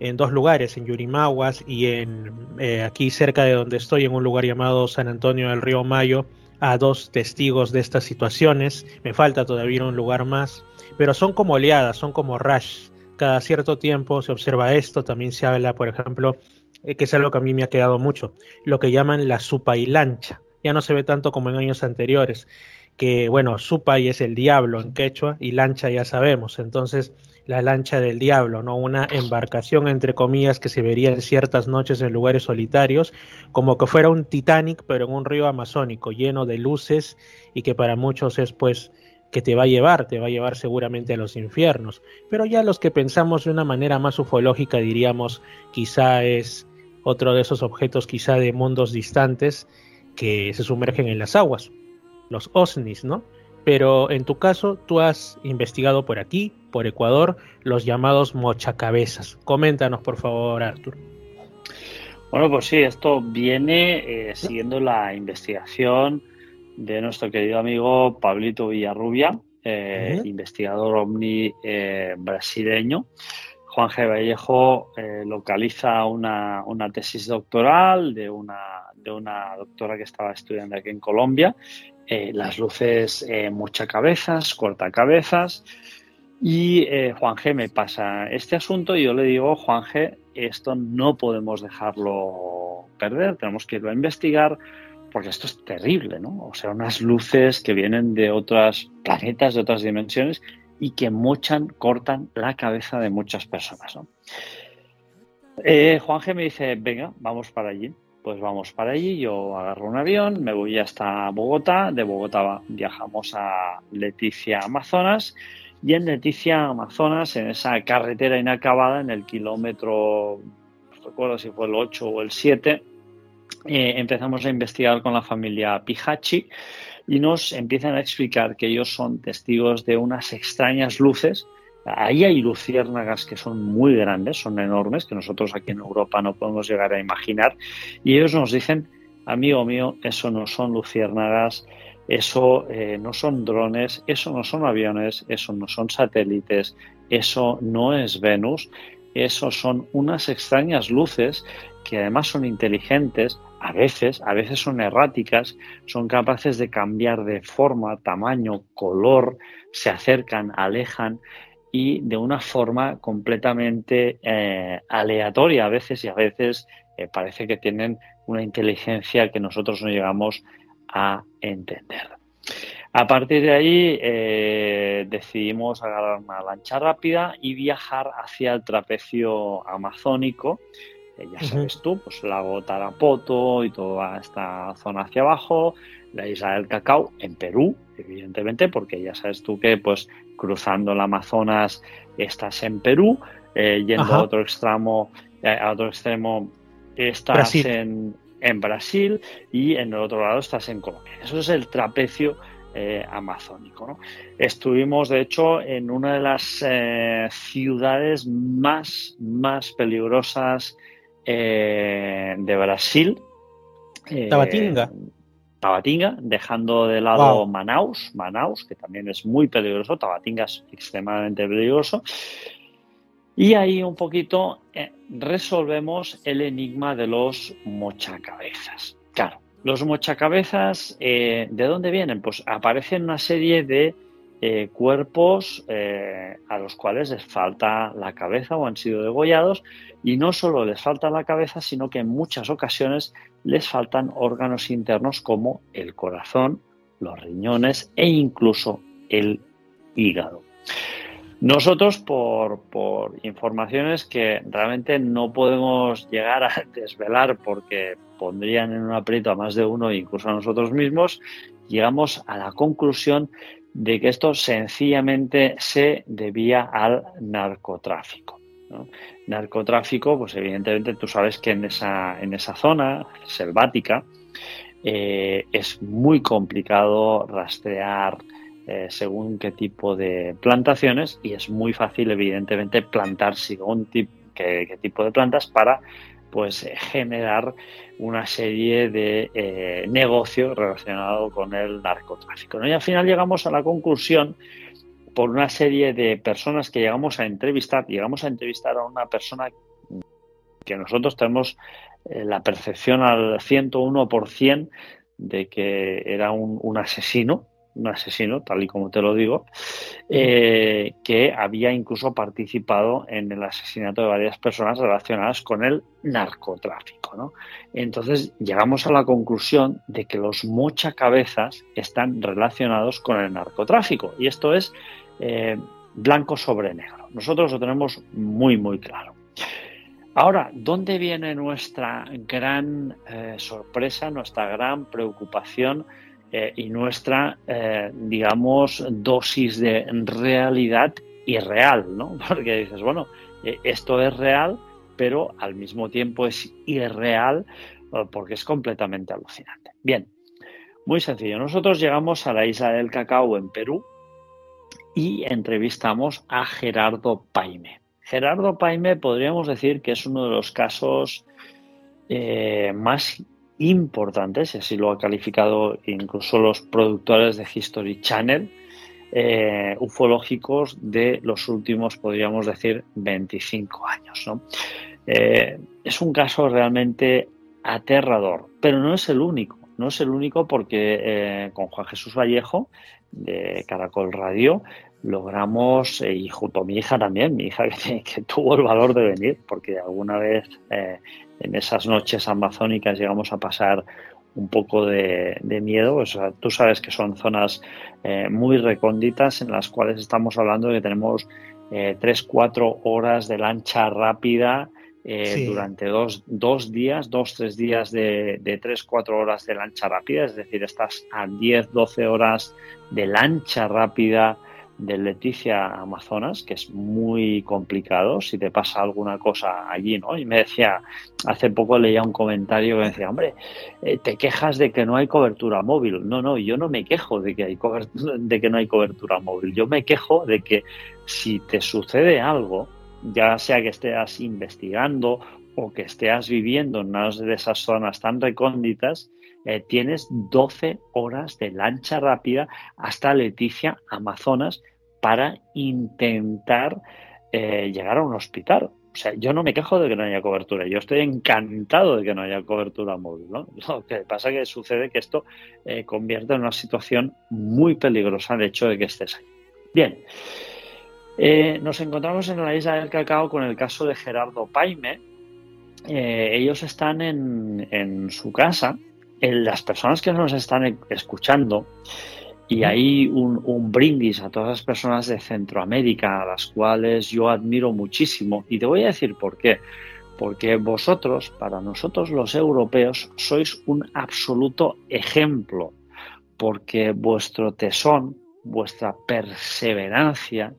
en dos lugares, en Yurimaguas y en eh, aquí cerca de donde estoy, en un lugar llamado San Antonio del Río Mayo, a dos testigos de estas situaciones. Me falta todavía un lugar más, pero son como oleadas, son como rush. Cada cierto tiempo se observa esto, también se habla, por ejemplo, eh, que es algo que a mí me ha quedado mucho, lo que llaman la supa y lancha. Ya no se ve tanto como en años anteriores, que bueno, supa y es el diablo en quechua y lancha ya sabemos. Entonces, la lancha del diablo, ¿no? Una embarcación, entre comillas, que se vería en ciertas noches en lugares solitarios, como que fuera un Titanic, pero en un río amazónico, lleno de luces y que para muchos es pues que te va a llevar, te va a llevar seguramente a los infiernos. Pero ya los que pensamos de una manera más ufológica diríamos, quizá es otro de esos objetos quizá de mundos distantes que se sumergen en las aguas, los OSNIs, ¿no? Pero en tu caso, tú has investigado por aquí, por Ecuador, los llamados mochacabezas. Coméntanos, por favor, Artur.
Bueno, pues sí, esto viene eh, siguiendo la investigación de nuestro querido amigo Pablito Villarrubia, eh, investigador omni eh, brasileño. Juan G. Vallejo localiza una, una, tesis doctoral de una, de una doctora que estaba estudiando aquí en Colombia eh, las luces eh, mucha cabezas, corta cabezas. Y eh, Juan G me pasa este asunto y yo le digo, Juan G, esto no podemos dejarlo perder, tenemos que irlo a investigar porque esto es terrible, ¿no? O sea, unas luces que vienen de otros planetas, de otras dimensiones y que mochan, cortan la cabeza de muchas personas, ¿no? Juan G me dice, venga, vamos para allí pues vamos para allí, yo agarro un avión, me voy hasta Bogotá, de Bogotá viajamos a Leticia, Amazonas, y en Leticia, Amazonas, en esa carretera inacabada, en el kilómetro, no recuerdo si fue el 8 o el 7, eh, empezamos a investigar con la familia Pijachi y nos empiezan a explicar que ellos son testigos de unas extrañas luces Ahí hay luciérnagas que son muy grandes, son enormes, que nosotros aquí en Europa no podemos llegar a imaginar. Y ellos nos dicen, amigo mío, eso no son luciérnagas, eso eh, no son drones, eso no son aviones, eso no son satélites, eso no es Venus, eso son unas extrañas luces que además son inteligentes, a veces, a veces son erráticas, son capaces de cambiar de forma, tamaño, color, se acercan, alejan y de una forma completamente eh, aleatoria a veces y a veces eh, parece que tienen una inteligencia que nosotros no llegamos a entender. A partir de ahí eh, decidimos agarrar una lancha rápida y viajar hacia el trapecio amazónico. ya sabes tú, pues el lago Tarapoto y toda esta zona hacia abajo, la isla del cacao en Perú, evidentemente, porque ya sabes tú que pues cruzando el Amazonas estás en Perú, eh, yendo a otro extremo, eh, a otro extremo estás En, Brasil y en el otro lado estás en Colombia. Eso es el trapecio eh, amazónico. Estuvimos, de hecho, en una de las ciudades más, más peligrosas de Brasil.
Tabatinga.
Tabatinga, dejando de lado Manaus, Manaus, que también es muy peligroso, Tabatinga es extremadamente peligroso. Y ahí un poquito eh, resolvemos el enigma de los mochacabezas. Claro, los mochacabezas, eh, ¿de dónde vienen? Pues aparecen una serie de eh, cuerpos a los cuales les falta la cabeza o han sido degollados y no solo les falta la cabeza, sino que en muchas ocasiones les faltan órganos internos como el corazón, los riñones e incluso el hígado. Nosotros, por, informaciones que realmente no podemos llegar a desvelar porque pondrían en un aprieto a más de uno, incluso a nosotros mismos, llegamos a la conclusión de que esto sencillamente se debía al narcotráfico. Narcotráfico, pues evidentemente tú sabes que en esa, en esa zona selvática eh, es muy complicado rastrear eh, según qué tipo de plantaciones y es muy fácil evidentemente plantar según qué, tipo de plantas para pues generar una serie de eh, negocios relacionados con el narcotráfico. Y al final llegamos a la conclusión por una serie de personas que llegamos a entrevistar, llegamos a entrevistar a una persona que nosotros tenemos eh, la percepción al 101% de que era un, asesino, un asesino, tal y como te lo digo, eh, que había incluso participado en el asesinato de varias personas relacionadas con el narcotráfico. ¿no? Entonces llegamos a la conclusión de que los mochacabezas están relacionados con el narcotráfico. Y esto es eh, blanco sobre negro. Nosotros lo tenemos muy, muy claro. Ahora, ¿dónde viene nuestra gran eh, sorpresa, nuestra gran preocupación eh, y nuestra, digamos, dosis de realidad irreal? ¿no? Porque dices, bueno, esto es real, pero al mismo tiempo es irreal porque es completamente alucinante. Bien, muy sencillo. Nosotros llegamos a la isla del cacao en Perú, y entrevistamos a Gerardo Paime. Gerardo Paime podríamos decir que es uno de los casos eh, más importantes, y así lo ha calificado incluso los productores de History Channel, eh, ufológicos de los últimos, podríamos decir, 25 años. Eh, es un caso realmente aterrador, pero no es el único. No es el único porque con Juan Jesús Vallejo de Caracol Radio logramos, eh, y junto a mi hija también, mi hija que, tuvo el valor de venir, porque alguna vez eh, en esas noches amazónicas llegamos a pasar un poco de, miedo. O sea, tú sabes que son zonas eh, muy recónditas en las cuales estamos hablando de que tenemos tres, cuatro horas de lancha rápida durante dos, dos, días, dos, tres días de, de tres, cuatro horas de lancha rápida. Es decir, estás a 10, 12 horas de lancha rápida de Leticia Amazonas, que es muy complicado si te pasa alguna cosa allí, ¿no? Y me decía, hace poco leía un comentario que me decía, hombre, eh, te quejas de que no hay cobertura móvil. No, no, yo no me quejo de que, hay de que no hay cobertura móvil. Yo me quejo de que si te sucede algo, ya sea que estés investigando o que estés viviendo en una de esas zonas tan recónditas, eh, tienes 12 horas de lancha rápida hasta Leticia, Amazonas, para intentar eh, llegar a un hospital. O sea, yo no me quejo de que no haya cobertura, yo estoy encantado de que no haya cobertura móvil. Lo que pasa es que sucede que esto eh, convierte en una situación muy peligrosa el hecho de que estés ahí. Bien, nos encontramos en la isla del Cacao con el caso de Gerardo Paime. ellos están en su casa las personas que nos están escuchando, y hay un, brindis a todas las personas de Centroamérica, a las cuales yo admiro muchísimo, y te voy a decir por qué. Porque vosotros, para nosotros los europeos, sois un absoluto ejemplo, porque vuestro tesón, vuestra perseverancia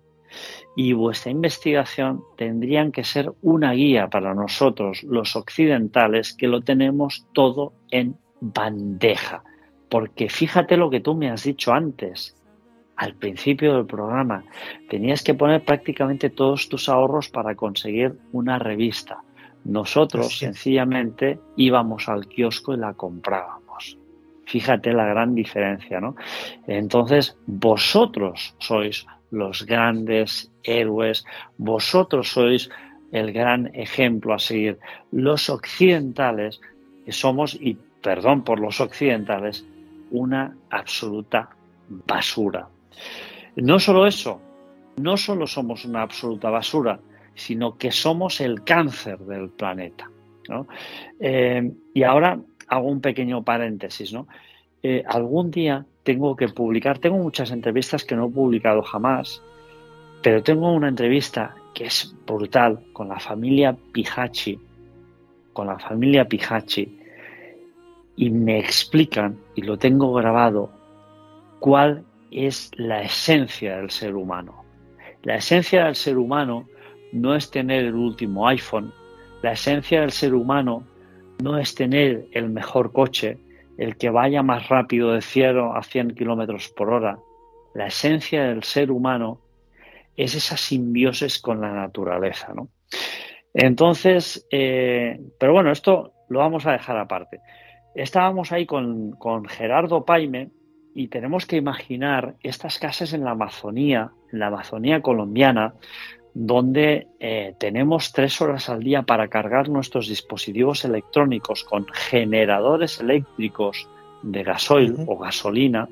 y vuestra investigación tendrían que ser una guía para nosotros, los occidentales, que lo tenemos todo en bandeja. Porque fíjate lo que tú me has dicho antes, al principio del programa. Tenías que poner prácticamente todos tus ahorros para conseguir una revista. Nosotros sencillamente íbamos al kiosco y la comprábamos. Fíjate la gran diferencia, ¿no? Entonces, vosotros sois los grandes héroes, vosotros sois el gran ejemplo a seguir. Los occidentales somos, y perdón por los occidentales, una absoluta basura. No solo eso, no solo somos una absoluta basura, sino que somos el cáncer del planeta. Eh, y ahora hago un pequeño paréntesis. ¿no? Eh, algún día tengo que publicar, tengo muchas entrevistas que no he publicado jamás, pero tengo una entrevista que es brutal con la familia Pijachi, con la familia Pijachi, y me explican, y lo tengo grabado, cuál es la esencia del ser humano. La esencia del ser humano no es tener el último iPhone, la esencia del ser humano no es tener el mejor coche, el que vaya más rápido de 0 a 100 kilómetros por hora. La esencia del ser humano es esa simbiosis con la naturaleza, ¿no? Entonces, eh, pero bueno, esto lo vamos a dejar aparte. Estábamos ahí con, con Gerardo Paime y tenemos que imaginar estas casas en la Amazonía, en la Amazonía colombiana, donde eh, tenemos tres horas al día para cargar nuestros dispositivos electrónicos con generadores eléctricos de gasoil o gasolina,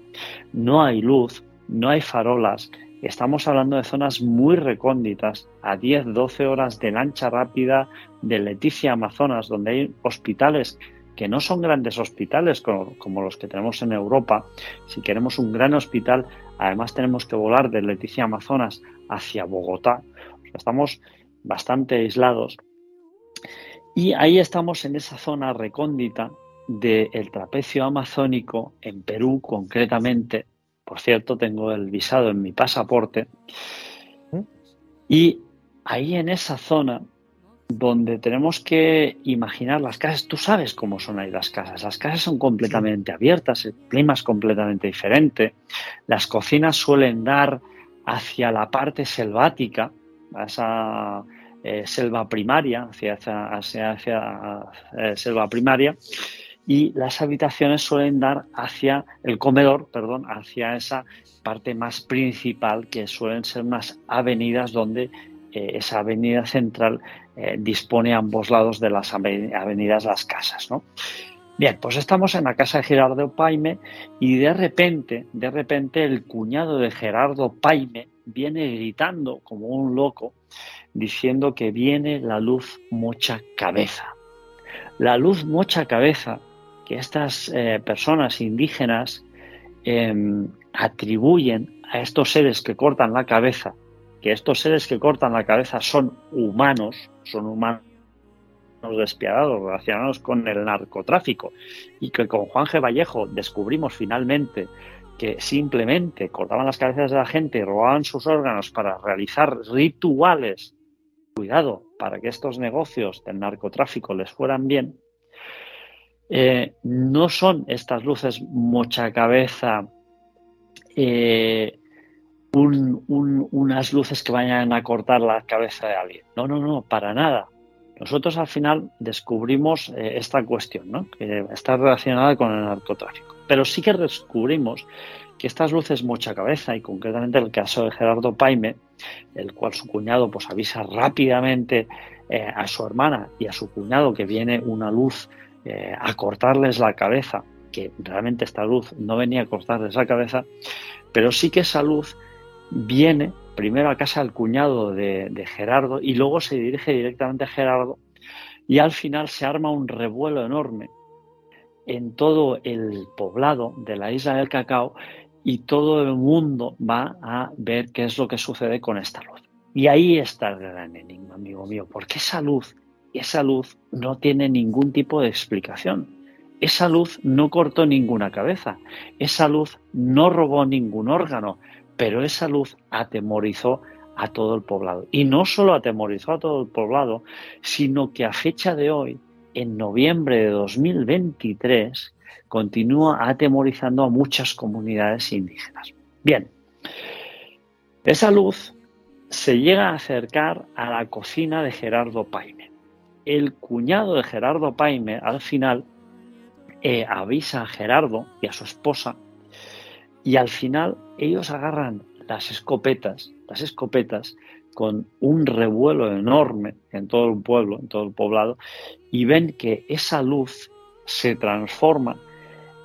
no hay luz, no hay farolas, estamos hablando de zonas muy recónditas, a 10, 12 horas de lancha rápida de Leticia, Amazonas, donde hay hospitales que no son grandes hospitales como, como, los que tenemos en Europa. Si queremos un gran hospital, además tenemos que volar de Leticia, Amazonas hacia Bogotá, estamos bastante aislados. Y ahí estamos en esa zona recóndita del trapecio amazónico, en Perú concretamente. Por cierto, tengo el visado en mi pasaporte. Y ahí en esa zona donde tenemos que imaginar las casas, tú sabes cómo son ahí las casas. Las casas son completamente abiertas, el clima es completamente diferente. Las cocinas suelen dar hacia la parte selvática, a esa eh, selva primaria, hacia, hacia, hacia, eh, selva primaria, y las habitaciones suelen dar hacia el comedor, perdón, hacia esa parte más principal, que suelen ser unas avenidas donde eh, esa avenida central dispone a ambos lados de las avenidas las casas, ¿no? Bien, pues estamos en la casa de Gerardo Paime y de repente, de repente el cuñado de Gerardo Paime viene gritando como un loco, diciendo que viene la luz mocha cabeza. La luz mocha cabeza que estas eh, personas indígenas em, atribuyen a estos seres que cortan la cabeza, que estos seres que cortan la cabeza son humanos, son humanos despiadados relacionados con el narcotráfico y que con Juan G. Vallejo descubrimos finalmente que simplemente cortaban las cabezas de la gente y robaban sus órganos para realizar rituales, cuidado, para que estos negocios del narcotráfico les fueran bien, eh, no son estas luces mocha unas luces que vayan a cortar la cabeza de alguien. No, no, no, para nada. Nosotros al final descubrimos eh, esta cuestión, ¿no? que está relacionada con el narcotráfico. Pero sí que descubrimos que estas luces mocha cabeza, y concretamente el caso de Gerardo Paime, el cual su cuñado pues avisa rápidamente eh, a su hermana y a su cuñado que viene una luz eh, a cortarles la cabeza, que realmente esta luz no venía a cortarles la cabeza, pero sí que esa luz viene primero a casa del cuñado de, de Gerardo y luego se dirige directamente a Gerardo y al final se arma un revuelo enorme en todo el poblado de la isla del cacao y todo el mundo va a ver qué es lo que sucede con esta luz. Y ahí está el gran enigma, amigo mío, porque esa luz, esa luz no tiene ningún tipo de explicación. Esa luz no cortó ninguna cabeza, esa luz no robó ningún órgano, pero esa luz atemorizó a todo el poblado. Y no solo atemorizó a todo el poblado, sino que a fecha de hoy en noviembre de 2023 continúa atemorizando a muchas comunidades indígenas. Bien, esa luz se llega a acercar a la cocina de Gerardo Paime. El cuñado de Gerardo Paime al final eh, avisa a Gerardo y a su esposa y al final ellos agarran las escopetas, las escopetas con un revuelo enorme en todo el pueblo, en todo el poblado, y ven que esa luz se transforma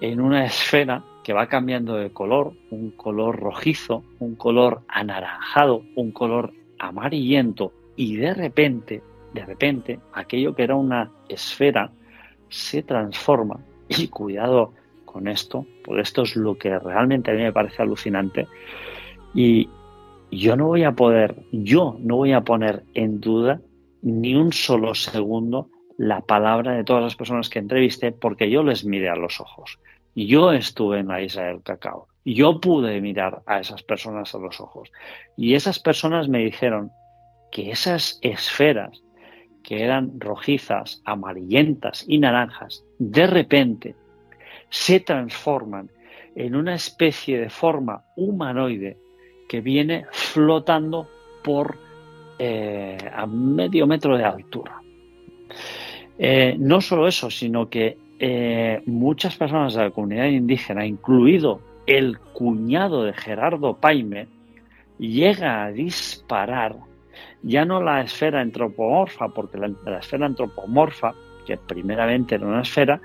en una esfera que va cambiando de color, un color rojizo, un color anaranjado, un color amarillento, y de repente, de repente, aquello que era una esfera se transforma, y cuidado con esto, porque esto es lo que realmente a mí me parece alucinante, y yo no voy a poder, yo no voy a poner en duda ni un solo segundo la palabra de todas las personas que entrevisté porque yo les miré a los ojos. Yo estuve en la isla del cacao. yo pude mirar a esas personas a los ojos. Y esas personas me dijeron que esas esferas que eran rojizas, amarillentas y naranjas, de repente se transforman en una especie de forma humanoide que viene flotando por eh, a medio metro de altura. Eh, no solo eso, sino que eh, muchas personas de la comunidad indígena, incluido el cuñado de Gerardo Paime, llega a disparar ya no la esfera antropomorfa, porque la, esfera antropomorfa, que primeramente era una esfera,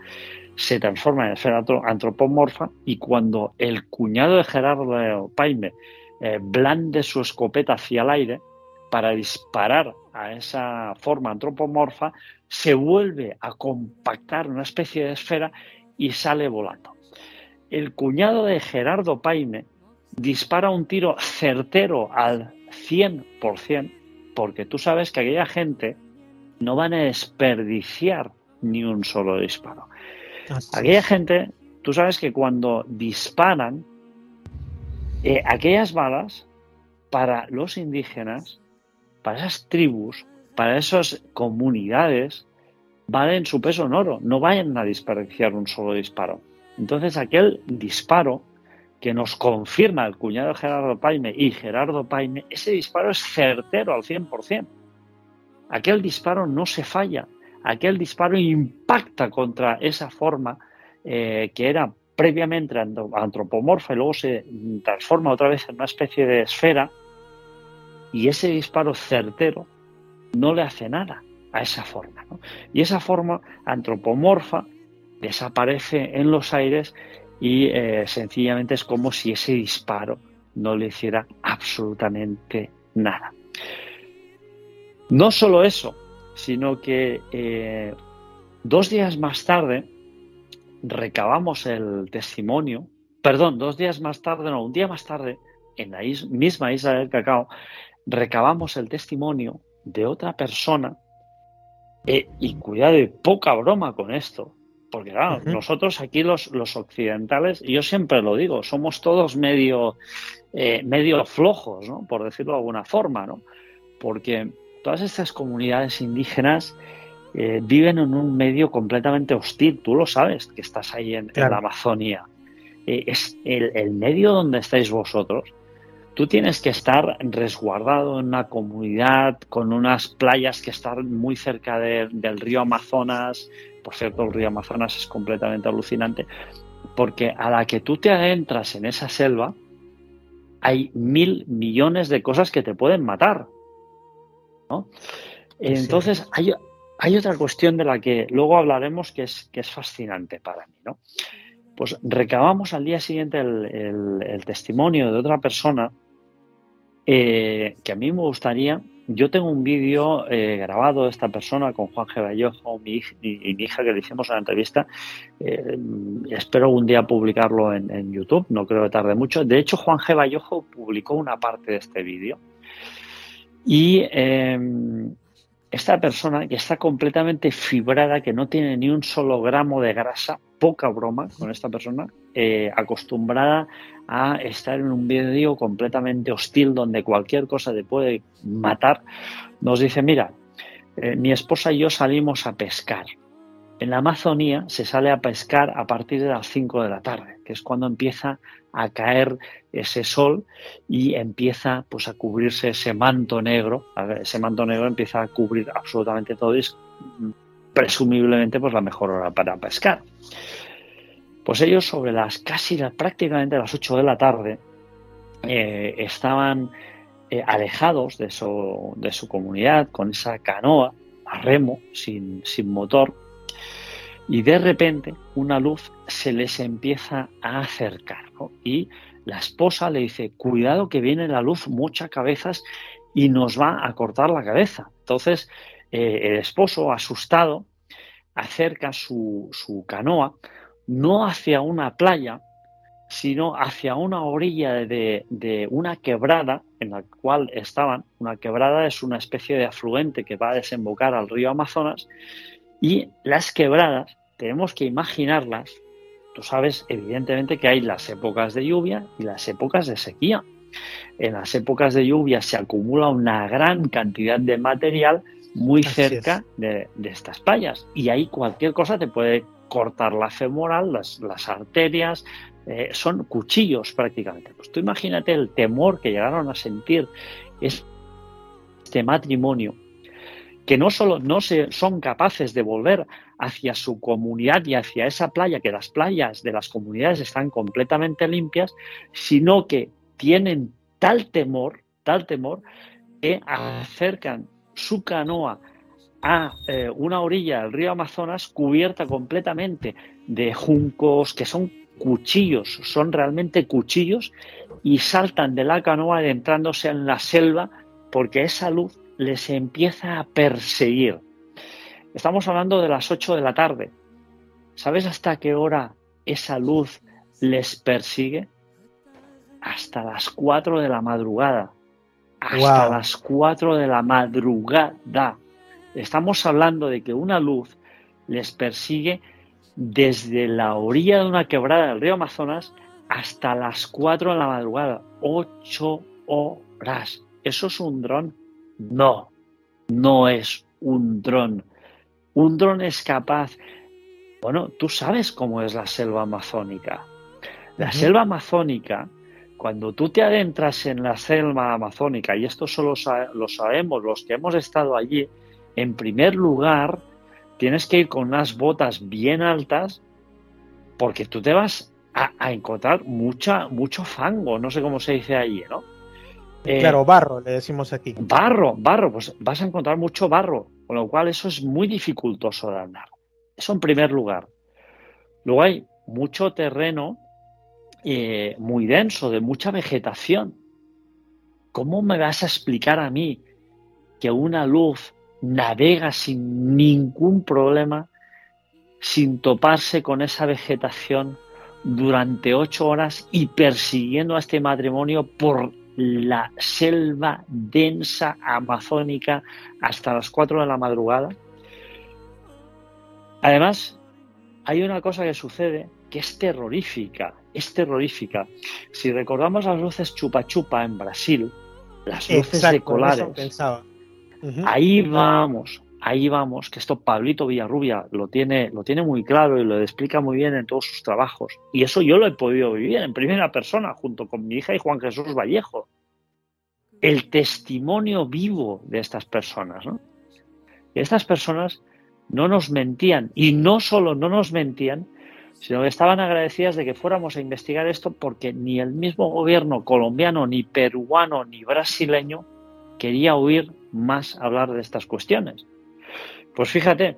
se transforma en esfera antropomorfa y cuando el cuñado de Gerardo Paime eh, blande su escopeta hacia el aire para disparar a esa forma antropomorfa, se vuelve a compactar una especie de esfera y sale volando. El cuñado de Gerardo Paime dispara un tiro certero al 100%, porque tú sabes que aquella gente no van a desperdiciar ni un solo disparo. Aquella gente, tú sabes que cuando disparan, eh, aquellas balas para los indígenas, para esas tribus, para esas comunidades, valen su peso en oro, no vayan a desperdiciar un solo disparo. Entonces aquel disparo que nos confirma el cuñado Gerardo Paime y Gerardo Paime, ese disparo es certero al 100%. Aquel disparo no se falla, aquel disparo impacta contra esa forma eh, que era previamente antropomorfa y luego se transforma otra vez en una especie de esfera y ese disparo certero no le hace nada a esa forma. Y esa forma antropomorfa desaparece en los aires y eh, sencillamente es como si ese disparo no le hiciera absolutamente nada. No solo eso, sino que eh, dos días más tarde recabamos el testimonio, perdón, dos días más tarde, no, un día más tarde, en la misma isla del cacao, recabamos el testimonio de otra persona, eh, y cuidado, y poca broma con esto, porque claro, nosotros aquí los, los occidentales, y yo siempre lo digo, somos todos medio, eh, medio flojos, ¿no? por decirlo de alguna forma, ¿no? porque todas estas comunidades indígenas eh, viven en un medio completamente hostil, tú lo sabes, que estás ahí en, la Amazonía. Eh, es el, el, medio donde estáis vosotros. Tú tienes que estar resguardado en una comunidad con unas playas que están muy cerca del río Amazonas, por cierto, el río Amazonas es completamente alucinante, porque a la que tú te adentras en esa selva, hay mil millones de cosas que te pueden matar. Entonces, hay, hay, otra cuestión de la que luego hablaremos que es, que es fascinante para mí. ¿no? Pues recabamos al día siguiente el, testimonio de otra persona eh, que a mí me gustaría yo tengo un vídeo eh, grabado de esta persona con Juan G. Vallejo mi y, mi hija que le hicimos la entrevista. Eh, espero un día publicarlo en, YouTube, no creo que tarde mucho. De hecho, Juan G. Vallejo publicó una parte de este vídeo. Y em, esta persona que está completamente fibrada, que no tiene ni un solo gramo de grasa, poca broma con esta persona, eh, acostumbrada a estar en un vídeo completamente hostil donde cualquier cosa te puede matar, nos dice, mira, eh, mi esposa y yo salimos a pescar. En la Amazonía se sale a pescar a partir de las 5 de la tarde, que es cuando empieza a caer ese sol y empieza pues a cubrirse ese manto negro, ese manto negro empieza a cubrir absolutamente todo y es presumiblemente pues la mejor hora para pescar. Pues ellos sobre las casi prácticamente las 8 de la tarde eh, estaban eh, alejados de su, comunidad con esa canoa a remo sin motor y de repente una luz se les empieza a acercar y la esposa le dice cuidado que viene la luz muchas cabezas y nos va a cortar la cabeza entonces eh, el esposo asustado acerca su, su canoa no hacia una playa, sino hacia una orilla de, una quebrada en la cual estaban. Una quebrada es una especie de afluente que va a desembocar al río Amazonas y las quebradas tenemos que imaginarlas. tú sabes evidentemente que hay las épocas de lluvia y las épocas de sequía. En las épocas de lluvia se acumula una gran cantidad de material muy cerca de, estas playas y ahí cualquier cosa te puede cortar la femoral, las, las arterias, eh, son cuchillos prácticamente. Pues tú imagínate el temor que llegaron a sentir este matrimonio, que no solo no se, son capaces de volver hacia su comunidad y hacia esa playa, que las playas de las comunidades están completamente limpias, sino que tienen tal temor, tal temor, que acercan su canoa a eh, una orilla del río Amazonas cubierta completamente de juncos que son cuchillos, son realmente cuchillos y saltan de la canoa adentrándose en la selva porque esa luz les empieza a perseguir. Estamos hablando de las 8 de la tarde. ¿Sabes hasta qué hora esa luz les persigue? Hasta las 4 de la madrugada. Hasta las 4 de la madrugada. Estamos hablando de que una luz les persigue desde la orilla de una quebrada del río Amazonas hasta las 4 de la madrugada. 8 horas. ¿Eso es un dron? No, no es un dron. Un dron es capaz... Bueno, tú sabes cómo es la selva amazónica. La selva amazónica, cuando tú te adentras en la selva amazónica, y esto solo lo sabemos los que hemos estado allí, en primer lugar, tienes que ir con unas botas bien altas porque tú te vas a, encontrar mucha, mucho fango, no sé cómo se dice allí, ¿no?
Eh, claro, barro, le decimos aquí.
Barro, barro, pues vas a encontrar mucho barro, con lo cual eso es muy dificultoso de andar. Eso en primer lugar. Luego hay mucho terreno eh, muy denso, de mucha vegetación. ¿Cómo me vas a explicar a mí que una luz navega sin ningún problema, sin toparse con esa vegetación durante ocho horas y persiguiendo a este matrimonio por la selva densa amazónica hasta las cuatro de la madrugada. Además, hay una cosa que sucede que es terrorífica, es terrorífica. Si recordamos las luces chupa chupa en Brasil, las luces de colares, Ahí vamos, ahí vamos, que esto Pablito Villarrubia lo tiene, lo tiene muy claro y lo explica muy bien en todos sus trabajos. Y eso yo lo he podido vivir en primera persona junto con mi hija y Juan Jesús Vallejo. El testimonio vivo de estas personas. estas personas no nos mentían y no solo no nos mentían, sino que estaban agradecidas de que fuéramos a investigar esto porque ni el mismo gobierno colombiano, ni peruano, ni brasileño quería oír más hablar de estas cuestiones. Pues fíjate,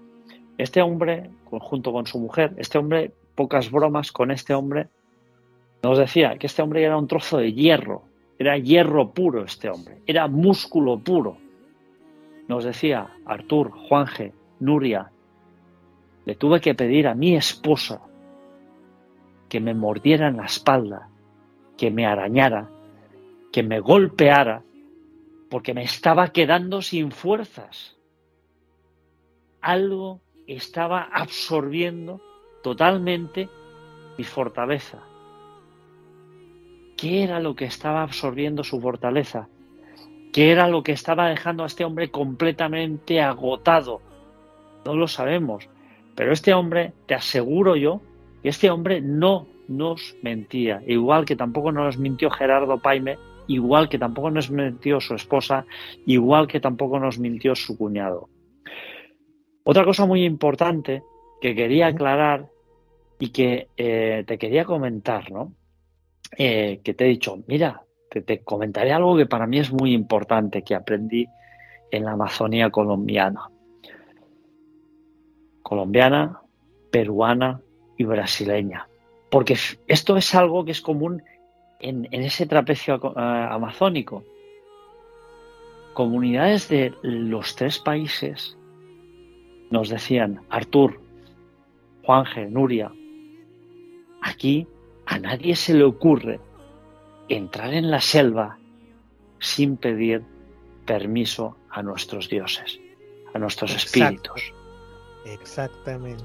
este hombre, junto con su mujer, este hombre, pocas bromas con este hombre, nos decía que este hombre era un trozo de hierro, era hierro puro este hombre, era músculo puro. Nos decía Artur, Juanje, Nuria, le tuve que pedir a mi esposa que me mordiera en la espalda, que me arañara, que me golpeara porque me estaba quedando sin fuerzas. Algo estaba absorbiendo totalmente mi fortaleza. ¿Qué era lo que estaba absorbiendo su fortaleza? ¿Qué era lo que estaba dejando a este hombre completamente agotado? No lo sabemos. Pero este hombre, te aseguro yo, que este hombre no nos mentía. Igual que tampoco nos mintió Gerardo Paime igual que tampoco nos mintió su esposa, igual que tampoco nos mintió su cuñado. Otra cosa muy importante que quería aclarar y que eh, te quería comentar, ¿no? Eh, que te he dicho, mira, te, te comentaré algo que para mí es muy importante que aprendí en la Amazonía colombiana. Colombiana, peruana y brasileña. Porque esto es algo que es común en, ese trapecio eh, amazónico. Comunidades de los tres países nos decían, Artur, Juanje, Nuria, aquí a nadie se le ocurre entrar en la selva sin pedir permiso a nuestros dioses, a nuestros espíritus.
Exactamente.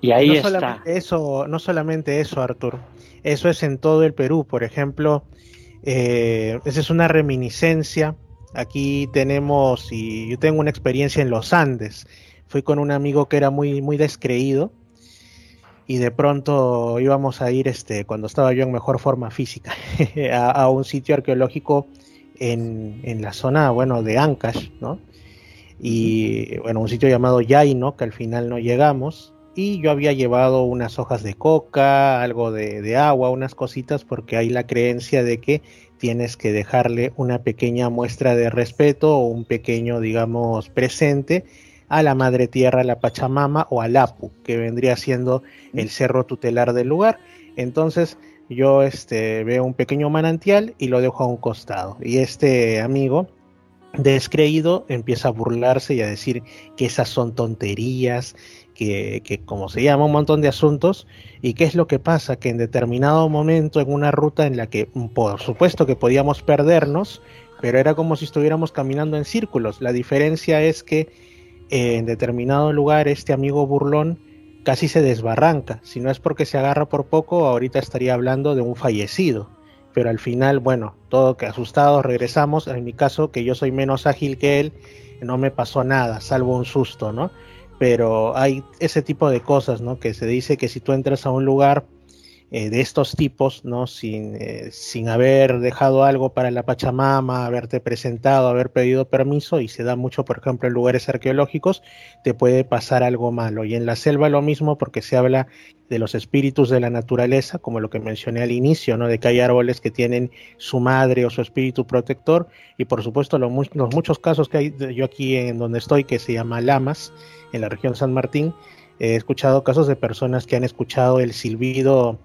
Y ahí
no
está.
Eso, no solamente eso, Artur. Eso es en todo el Perú. Por ejemplo, eh, esa es una reminiscencia. Aquí tenemos, y yo tengo una experiencia en los Andes. Fui con un amigo que era muy, muy descreído y de pronto íbamos a ir, este, cuando estaba yo en mejor forma física, a, un sitio arqueológico en, en, la zona, bueno, de Ancash, ¿no? Y bueno, un sitio llamado Yaino, que al final no llegamos, y yo había llevado unas hojas de coca, algo de, agua, unas cositas, porque hay la creencia de que tienes que dejarle una pequeña muestra de respeto o un pequeño, digamos, presente a la madre tierra, la Pachamama o al Apu, que vendría siendo el cerro tutelar del lugar. Entonces yo este, veo un pequeño manantial y lo dejo a un costado. Y este amigo descreído empieza a burlarse y a decir que esas son tonterías, que, que, como se llama un montón de asuntos, y qué es lo que pasa, que en determinado momento en una ruta en la que por supuesto que podíamos perdernos, pero era como si estuviéramos caminando en círculos. La diferencia es que en determinado lugar este amigo burlón casi se desbarranca, si no es porque se agarra por poco, ahorita estaría hablando de un fallecido. Pero al final, bueno, todo que asustados regresamos. En mi caso, que yo soy menos ágil que él, no me pasó nada, salvo un susto, ¿no? pero hay ese tipo de cosas, ¿no? Que se dice que si tú entras a un lugar eh, de estos tipos, ¿no? Sin, eh, sin haber dejado algo para la Pachamama, haberte presentado, haber pedido permiso, y se da mucho, por ejemplo, en lugares arqueológicos, te puede pasar algo malo. Y en la selva lo mismo, porque se habla de los espíritus de la naturaleza, como lo que mencioné al inicio, ¿no? De que hay árboles que tienen su madre o su espíritu protector, y por supuesto lo, los muchos casos que hay, yo aquí en donde estoy, que se llama lamas, en la región San Martín, he escuchado casos de personas que han escuchado el silbido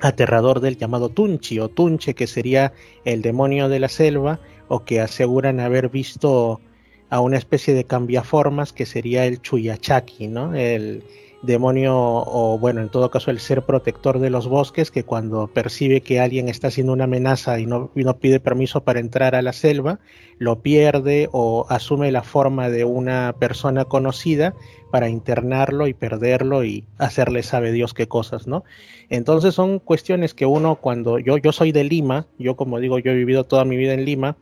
aterrador del llamado Tunchi o Tunche, que sería el demonio de la selva, o que aseguran haber visto a una especie de cambiaformas que sería el Chuyachaki, ¿no? El demonio, o bueno, en todo caso el ser protector de los bosques, que cuando percibe que alguien está haciendo una amenaza y no, no pide permiso para entrar a la selva, lo pierde o asume la forma de una persona conocida para internarlo y perderlo y hacerle sabe Dios qué cosas, ¿no? Entonces son cuestiones que uno cuando yo yo soy de Lima, yo como digo, yo he vivido toda mi vida en Lima,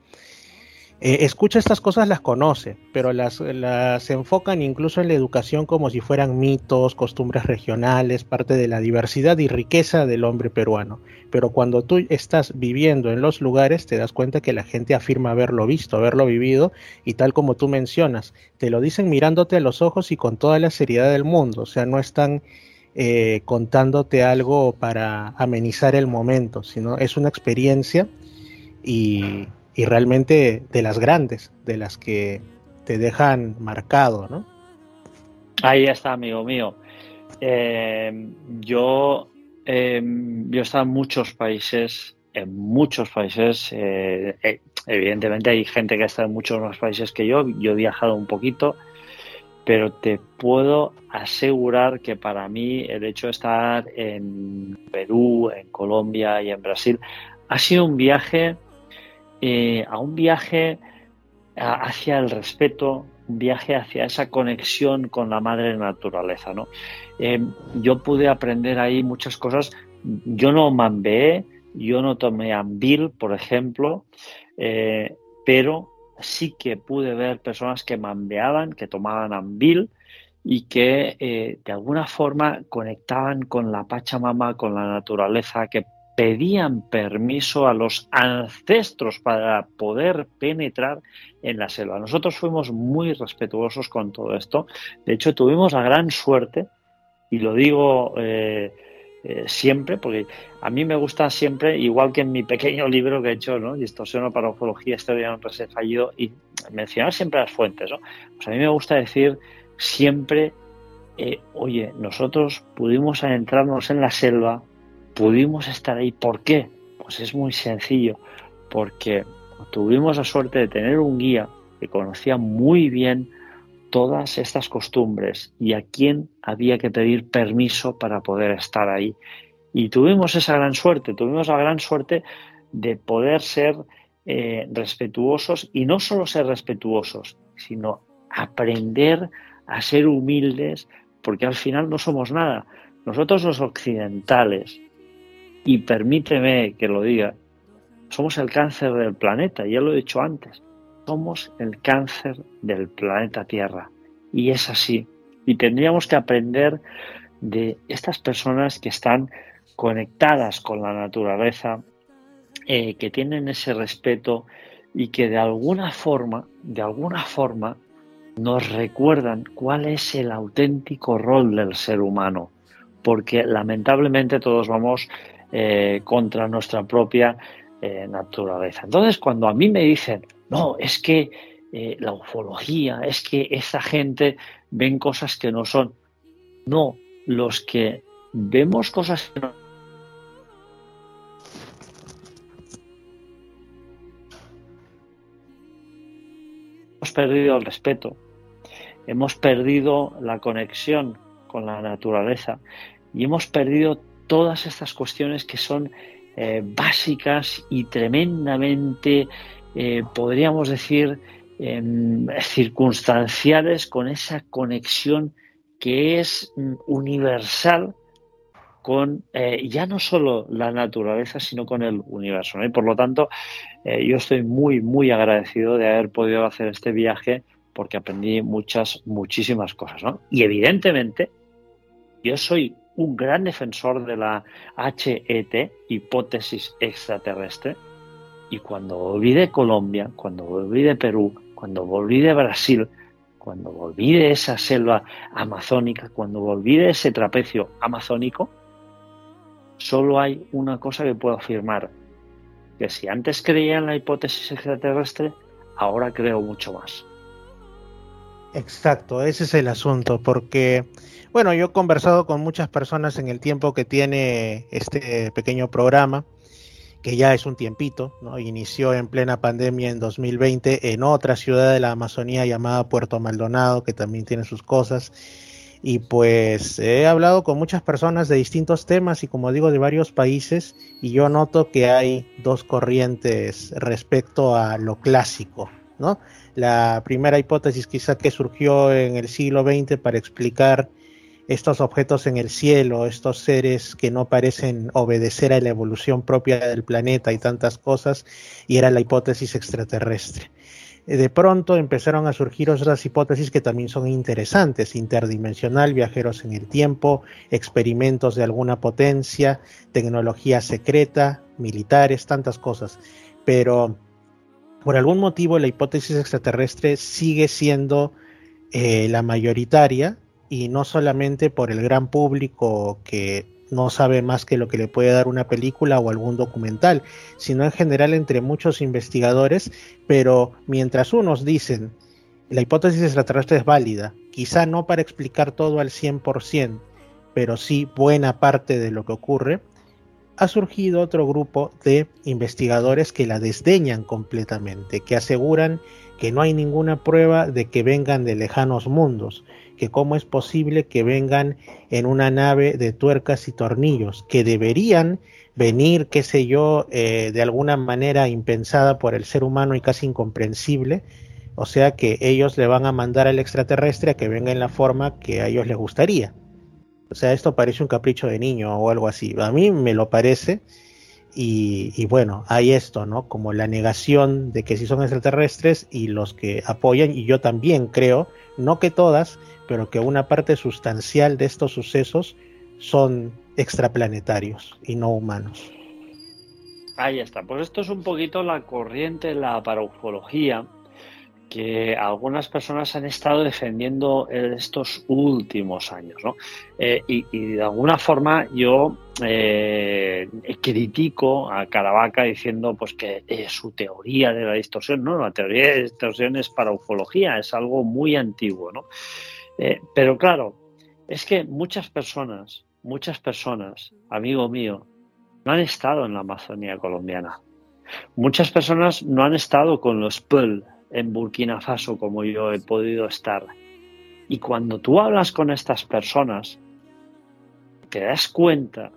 eh, escucha estas cosas, las conoce, pero las, las enfocan incluso en la educación como si fueran mitos, costumbres regionales, parte de la diversidad y riqueza del hombre peruano. Pero cuando tú estás viviendo en los lugares, te das cuenta que la gente afirma haberlo visto, haberlo vivido, y tal como tú mencionas, te lo dicen mirándote a los ojos y con toda la seriedad del mundo, o sea, no están eh, contándote algo para amenizar el momento, sino es una experiencia y y realmente de las grandes, de las que te dejan marcado, ¿no?
Ahí está, amigo mío. Eh, yo, eh, yo he estado en muchos países, en muchos países. Eh, eh, evidentemente hay gente que ha estado en muchos más países que yo. Yo he viajado un poquito, pero te puedo asegurar que para mí el hecho de estar en Perú, en Colombia y en Brasil ha sido un viaje eh, a un viaje hacia el respeto, un viaje hacia esa conexión con la madre naturaleza. ¿no? Eh, yo pude aprender ahí muchas cosas. Yo no mambeé, yo no tomé ambil, por ejemplo, eh, pero sí que pude ver personas que mambeaban, que tomaban ambil y que de alguna forma conectaban con la Pachamama, con la naturaleza, que pedían permiso a los ancestros para poder penetrar en la selva. Nosotros fuimos muy respetuosos con todo esto. De hecho, tuvimos la gran suerte, y lo digo eh, eh, siempre, porque a mí me gusta siempre, igual que en mi pequeño libro que he hecho, ¿no? Distorsión o para ufología, historia de un reset fallido, y mencionar siempre las fuentes, ¿no? Pues a mí me gusta decir siempre, eh, oye, nosotros pudimos adentrarnos en la selva, pudimos estar ahí. ¿Por qué? Pues es muy sencillo, porque tuvimos la suerte de tener un guía que conocía muy bien todas estas costumbres y a quién había que pedir permiso para poder estar ahí. Y tuvimos esa gran suerte, tuvimos la gran suerte de poder ser eh, respetuosos y no solo ser respetuosos, sino aprender a ser humildes porque al final no somos nada. Nosotros los occidentales, y permíteme que lo diga, somos el cáncer del planeta, ya lo he dicho antes, somos el cáncer del planeta Tierra. Y es así. Y tendríamos que aprender de estas personas que están conectadas con la naturaleza, eh, que tienen ese respeto y que de alguna forma, de alguna forma, nos recuerdan cuál es el auténtico rol del ser humano, porque lamentablemente todos vamos eh, contra nuestra propia eh, naturaleza. Entonces, cuando a mí me dicen, no, es que eh, la ufología, es que esa gente ven cosas que no son, no, los que vemos cosas que no hemos perdido el respeto, hemos perdido la conexión con la naturaleza y hemos perdido todas estas cuestiones que son eh, básicas y tremendamente, eh, podríamos decir, em, circunstanciales con esa conexión que es mm, universal con eh, ya no solo la naturaleza, sino con el universo. Y por lo tanto, yo estoy muy, muy agradecido de haber podido hacer este viaje porque aprendí muchas, muchísimas cosas. Y evidentemente, yo soy un gran defensor de la HET, hipótesis extraterrestre, y cuando volví de Colombia, cuando volví de Perú, cuando volví de Brasil, cuando volví de esa selva amazónica, cuando volví de ese trapecio amazónico, solo hay una cosa que puedo afirmar, que si antes creía en la hipótesis extraterrestre, ahora creo mucho más.
Exacto, ese es el asunto, porque bueno, yo he conversado con muchas personas en el tiempo que tiene este pequeño programa, que ya es un tiempito, ¿no? Inició en plena pandemia en 2020 en otra ciudad de la Amazonía llamada Puerto Maldonado, que también tiene sus cosas. Y pues he hablado con muchas personas de distintos temas y como digo de varios países y yo noto que hay dos corrientes respecto a lo clásico, ¿no? La primera hipótesis quizá que surgió en el siglo XX para explicar estos objetos en el cielo, estos seres que no parecen obedecer a la evolución propia del planeta y tantas cosas, y era la hipótesis extraterrestre. Eh, de pronto empezaron a surgir otras hipótesis que también son interesantes, interdimensional, viajeros en el tiempo, experimentos de alguna potencia, tecnología secreta, militares, tantas cosas. Pero por algún motivo la hipótesis extraterrestre sigue siendo eh, la mayoritaria y no solamente por el gran público que no sabe más que lo que le puede dar una película o algún documental, sino en general entre muchos investigadores, pero mientras unos dicen la hipótesis extraterrestre es válida, quizá no para explicar todo al 100%, pero sí buena parte de lo que ocurre, ha surgido otro grupo de investigadores que la desdeñan completamente, que aseguran que no hay ninguna prueba de que vengan de lejanos mundos, que cómo es posible que vengan en una nave de tuercas y tornillos, que deberían venir, qué sé yo, eh, de alguna manera impensada por el ser humano y casi incomprensible, o sea que ellos le van a mandar al extraterrestre a que venga en la forma que a ellos les gustaría. O sea, esto parece un capricho de niño o algo así. A mí me lo parece. Y, y, bueno, hay esto, ¿no? Como la negación de que sí son extraterrestres y los que apoyan, y yo también creo, no que todas, pero que una parte sustancial de estos sucesos son extraplanetarios y no humanos.
Ahí está, pues esto es un poquito la corriente, la paraufología, que algunas personas han estado defendiendo estos últimos años. ¿no? Eh, y, de alguna forma yo eh, critico a Caravaca diciendo pues que es su teoría de la distorsión. No, la teoría de la distorsión es para ufología, es algo muy antiguo. ¿no? Eh, pero claro, es que muchas personas, muchas personas, amigo mío, no han estado en la Amazonía colombiana. Muchas personas no han estado con los Pearl en Burkina Faso como yo he podido estar. Y cuando tú hablas con estas personas, te das cuenta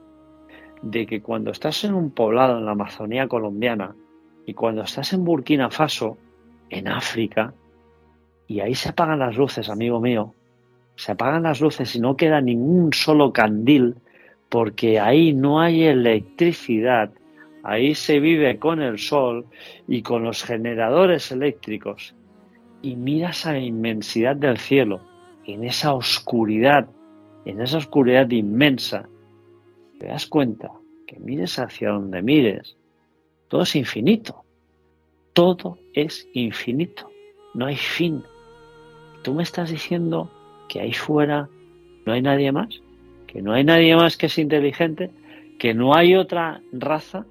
de que cuando estás en un poblado en la Amazonía colombiana y cuando estás en Burkina Faso, en África, y ahí se apagan las luces, amigo mío, se apagan las luces y no queda ningún solo candil, porque ahí no hay electricidad, ahí se vive con el sol y con los generadores eléctricos, y miras a la inmensidad del cielo, en esa oscuridad, en esa oscuridad inmensa, te das cuenta que mires hacia donde mires, todo es infinito, todo es infinito, no hay fin. Tú me estás diciendo que ahí fuera no hay nadie más, que no hay nadie más que es inteligente, que no hay otra raza.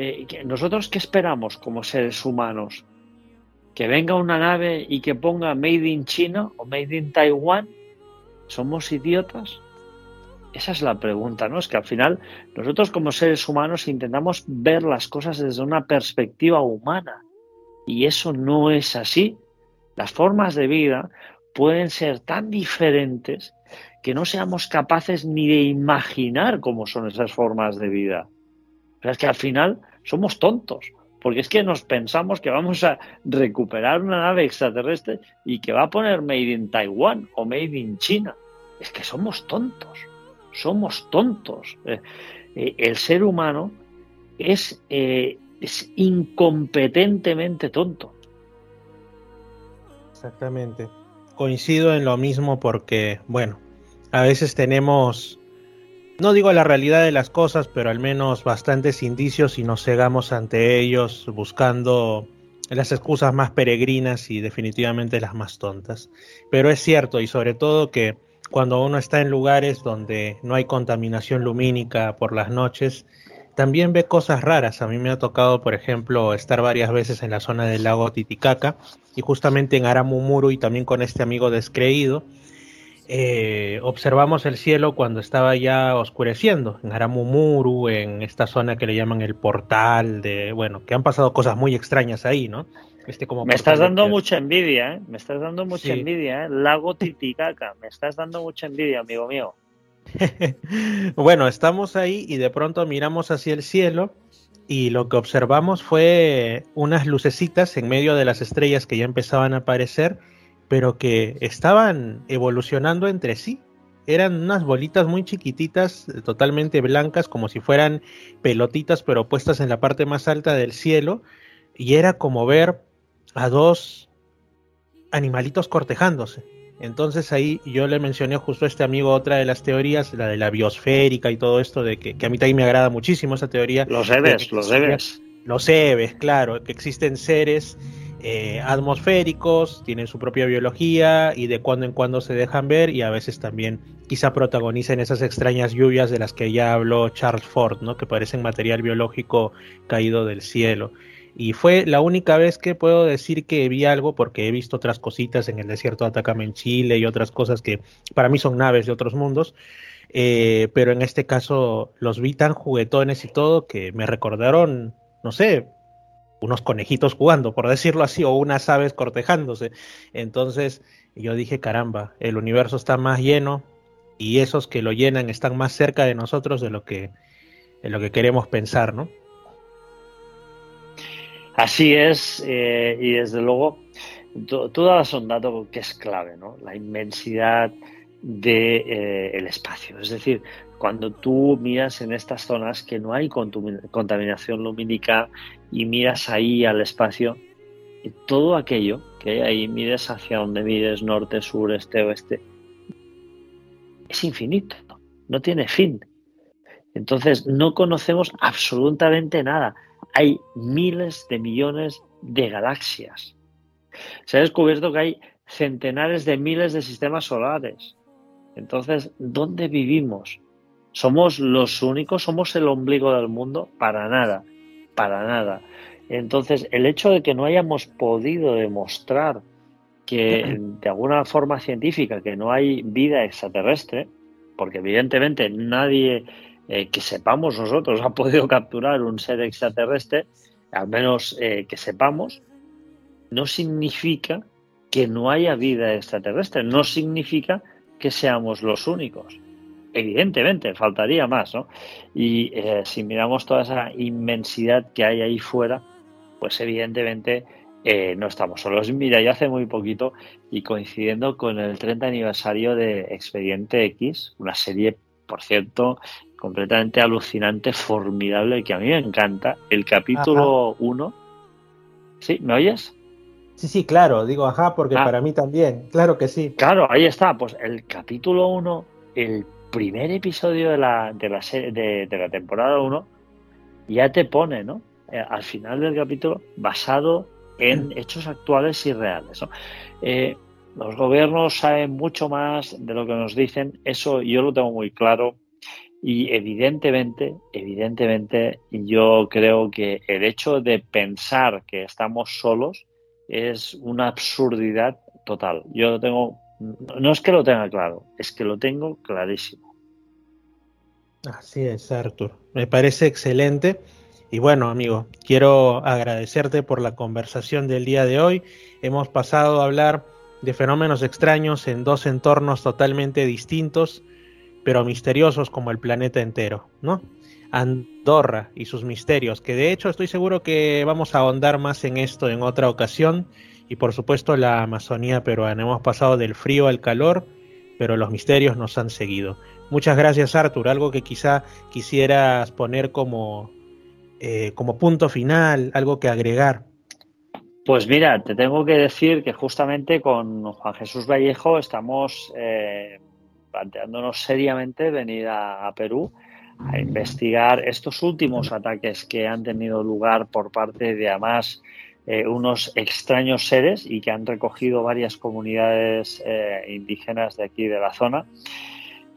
Eh, ¿Nosotros qué esperamos como seres humanos? ¿Que venga una nave y que ponga Made in China o Made in Taiwan? ¿Somos idiotas? Esa es la pregunta, ¿no? Es que al final nosotros como seres humanos intentamos ver las cosas desde una perspectiva humana y eso no es así. Las formas de vida pueden ser tan diferentes que no seamos capaces ni de imaginar cómo son esas formas de vida. O es que al final somos tontos, porque es que nos pensamos que vamos a recuperar una nave extraterrestre y que va a poner Made in Taiwán o Made in China. Es que somos tontos, somos tontos. Eh, eh, el ser humano es, eh, es incompetentemente tonto.
Exactamente coincido en lo mismo porque, bueno, a veces tenemos, no digo la realidad de las cosas, pero al menos bastantes indicios y nos cegamos ante ellos buscando las excusas más peregrinas y definitivamente las más tontas. Pero es cierto y sobre todo que cuando uno está en lugares donde no hay contaminación lumínica por las noches, también ve cosas raras. A mí me ha tocado, por ejemplo, estar varias veces en la zona del lago Titicaca y justamente en Aramumuru y también con este amigo descreído. Eh, observamos el cielo cuando estaba ya oscureciendo en Aramumuru, en esta zona que le llaman el portal de, bueno, que han pasado cosas muy extrañas ahí, ¿no?
Este como me estás dando mucha envidia, ¿eh? Me estás dando mucha envidia, ¿eh? Lago Titicaca, me estás dando mucha envidia, amigo mío.
bueno, estamos ahí y de pronto miramos hacia el cielo y lo que observamos fue unas lucecitas en medio de las estrellas que ya empezaban a aparecer, pero que estaban evolucionando entre sí. Eran unas bolitas muy chiquititas, totalmente blancas, como si fueran pelotitas, pero puestas en la parte más alta del cielo. Y era como ver a dos animalitos cortejándose. Entonces ahí yo le mencioné justo a este amigo otra de las teorías, la de la biosférica y todo esto, de que, a mí también me agrada muchísimo esa teoría.
Los seres, los seres.
Los seres, claro, que existen seres eh, atmosféricos, tienen su propia biología y de cuando en cuando se dejan ver y a veces también quizá protagonizan esas extrañas lluvias de las que ya habló Charles Ford, ¿no? que parecen material biológico caído del cielo. Y fue la única vez que puedo decir que vi algo, porque he visto otras cositas en el desierto de Atacama en Chile y otras cosas que para mí son naves de otros mundos. Eh, pero en este caso los vi tan juguetones y todo que me recordaron, no sé, unos conejitos jugando, por decirlo así, o unas aves cortejándose. Entonces yo dije, caramba, el universo está más lleno y esos que lo llenan están más cerca de nosotros de lo que, de lo que queremos pensar, ¿no?
Así es, eh, y desde luego, tú, das un dato que es clave, ¿no? La inmensidad del de, eh, espacio. Es decir, cuando tú miras en estas zonas que no hay contaminación lumínica y miras ahí al espacio, todo aquello que hay ahí, mires hacia donde mires, norte, sur, este, oeste, es infinito, no tiene fin. Entonces, no conocemos absolutamente nada hay miles de millones de galaxias. Se ha descubierto que hay centenares de miles de sistemas solares. Entonces, ¿dónde vivimos? ¿Somos los únicos? ¿Somos el ombligo del mundo? Para nada, para nada. Entonces, el hecho de que no hayamos podido demostrar que de alguna forma científica que no hay vida extraterrestre, porque evidentemente nadie eh, que sepamos nosotros ha podido capturar un ser extraterrestre, al menos eh, que sepamos, no significa que no haya vida extraterrestre, no significa que seamos los únicos. Evidentemente, faltaría más, ¿no? Y eh, si miramos toda esa inmensidad que hay ahí fuera, pues evidentemente eh, no estamos solos. Mira, yo hace muy poquito y coincidiendo con el 30 aniversario de Expediente X, una serie, por cierto, completamente alucinante, formidable, que a mí me encanta, el capítulo 1. ¿Sí? ¿Me oyes?
Sí, sí, claro, digo ajá, porque
Ah.
para mí también, claro que sí.
Claro, ahí está. Pues el capítulo 1, el primer episodio de la, de la, serie- de, de la temporada 1, ya te pone, ¿no? Eh, al final del capítulo, basado en hechos actuales y reales. ¿no? Eh, los gobiernos saben mucho más de lo que nos dicen, eso yo lo tengo muy claro. Y evidentemente, evidentemente, yo creo que el hecho de pensar que estamos solos es una absurdidad total. Yo lo tengo, no es que lo tenga claro, es que lo tengo clarísimo.
Así es, Arthur. Me parece excelente. Y bueno, amigo, quiero agradecerte por la conversación del día de hoy. Hemos pasado a hablar de fenómenos extraños en dos entornos totalmente distintos, pero misteriosos como el planeta entero, ¿no? Andorra y sus misterios, que de hecho estoy seguro que vamos a ahondar más en esto en otra ocasión. Y por supuesto la Amazonía peruana. Hemos pasado del frío al calor, pero los misterios nos han seguido. Muchas gracias, Arthur. Algo que quizá quisieras poner como, eh, como punto final, algo que agregar.
Pues mira, te tengo que decir que justamente con Juan Jesús Vallejo estamos eh, planteándonos seriamente venir a, Perú a investigar estos últimos ataques que han tenido lugar por parte de además eh, unos extraños seres y que han recogido varias comunidades eh, indígenas de aquí de la zona.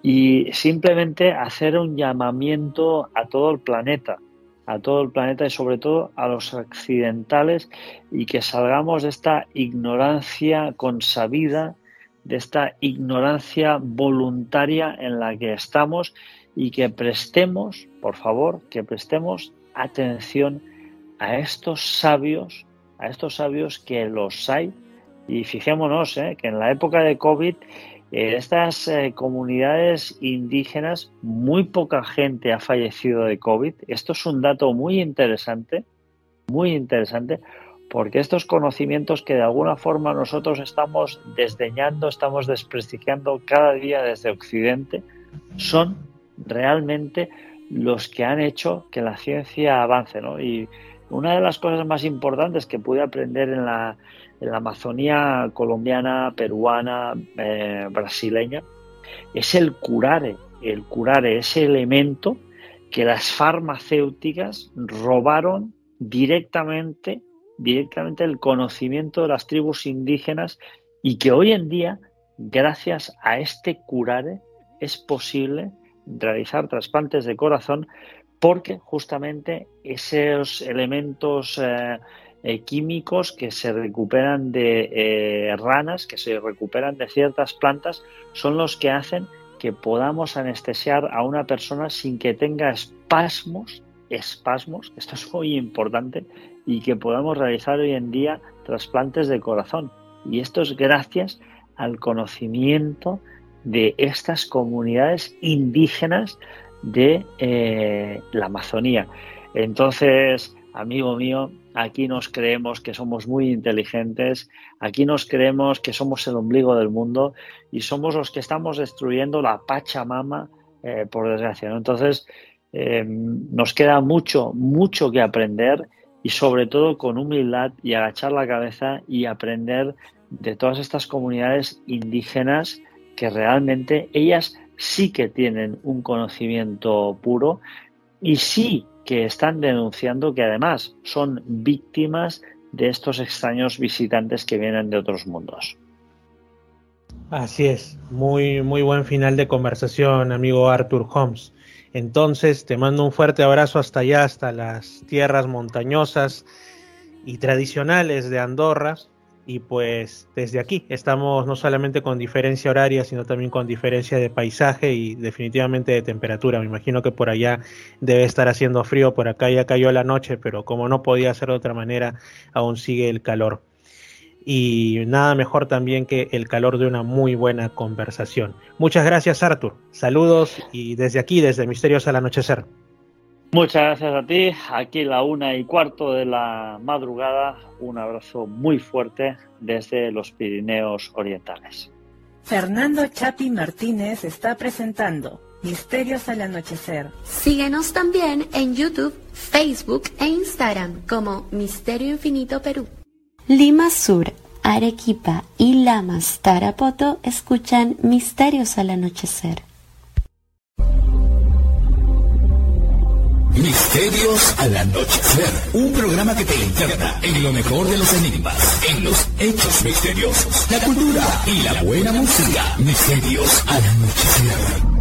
Y simplemente hacer un llamamiento a todo el planeta a todo el planeta y sobre todo a los occidentales y que salgamos de esta ignorancia consabida, de esta ignorancia voluntaria en la que estamos y que prestemos, por favor, que prestemos atención a estos sabios, a estos sabios que los hay y fijémonos eh, que en la época de COVID en estas eh, comunidades indígenas muy poca gente ha fallecido de COVID. Esto es un dato muy interesante, muy interesante, porque estos conocimientos que de alguna forma nosotros estamos desdeñando, estamos desprestigiando cada día desde Occidente, son realmente los que han hecho que la ciencia avance. ¿no? Una de las cosas más importantes que pude aprender en la, en la Amazonía colombiana, peruana, eh, brasileña, es el curare, el curare, ese elemento que las farmacéuticas robaron directamente, directamente el conocimiento de las tribus indígenas y que hoy en día, gracias a este curare, es posible realizar trasplantes de corazón porque justamente esos elementos eh, eh, químicos que se recuperan de eh, ranas, que se recuperan de ciertas plantas, son los que hacen que podamos anestesiar a una persona sin que tenga espasmos, espasmos, esto es muy importante, y que podamos realizar hoy en día trasplantes de corazón. Y esto es gracias al conocimiento de estas comunidades indígenas de eh, la Amazonía. Entonces, amigo mío, aquí nos creemos que somos muy inteligentes, aquí nos creemos que somos el ombligo del mundo y somos los que estamos destruyendo la Pachamama, eh, por desgracia. Entonces, eh, nos queda mucho, mucho que aprender y sobre todo con humildad y agachar la cabeza y aprender de todas estas comunidades indígenas que realmente ellas sí que tienen un conocimiento puro y sí que están denunciando que además son víctimas de estos extraños visitantes que vienen de otros mundos.
Así es, muy, muy buen final de conversación, amigo Arthur Holmes. Entonces, te mando un fuerte abrazo hasta allá, hasta las tierras montañosas y tradicionales de Andorra. Y pues desde aquí estamos no solamente con diferencia horaria, sino también con diferencia de paisaje y definitivamente de temperatura. Me imagino que por allá debe estar haciendo frío, por acá ya cayó la noche, pero como no podía ser de otra manera, aún sigue el calor. Y nada mejor también que el calor de una muy buena conversación. Muchas gracias Arthur, saludos y desde aquí, desde Misterios al Anochecer.
Muchas gracias a ti. Aquí la una y cuarto de la madrugada. Un abrazo muy fuerte desde los Pirineos Orientales.
Fernando Chapi Martínez está presentando Misterios al Anochecer.
Síguenos también en YouTube, Facebook e Instagram como Misterio Infinito Perú. Lima Sur, Arequipa y Lamas Tarapoto escuchan Misterios al Anochecer.
Misterios al anochecer. Un programa que te interna en lo mejor de los enigmas, en los hechos misteriosos, la cultura y la buena música. Misterios al anochecer.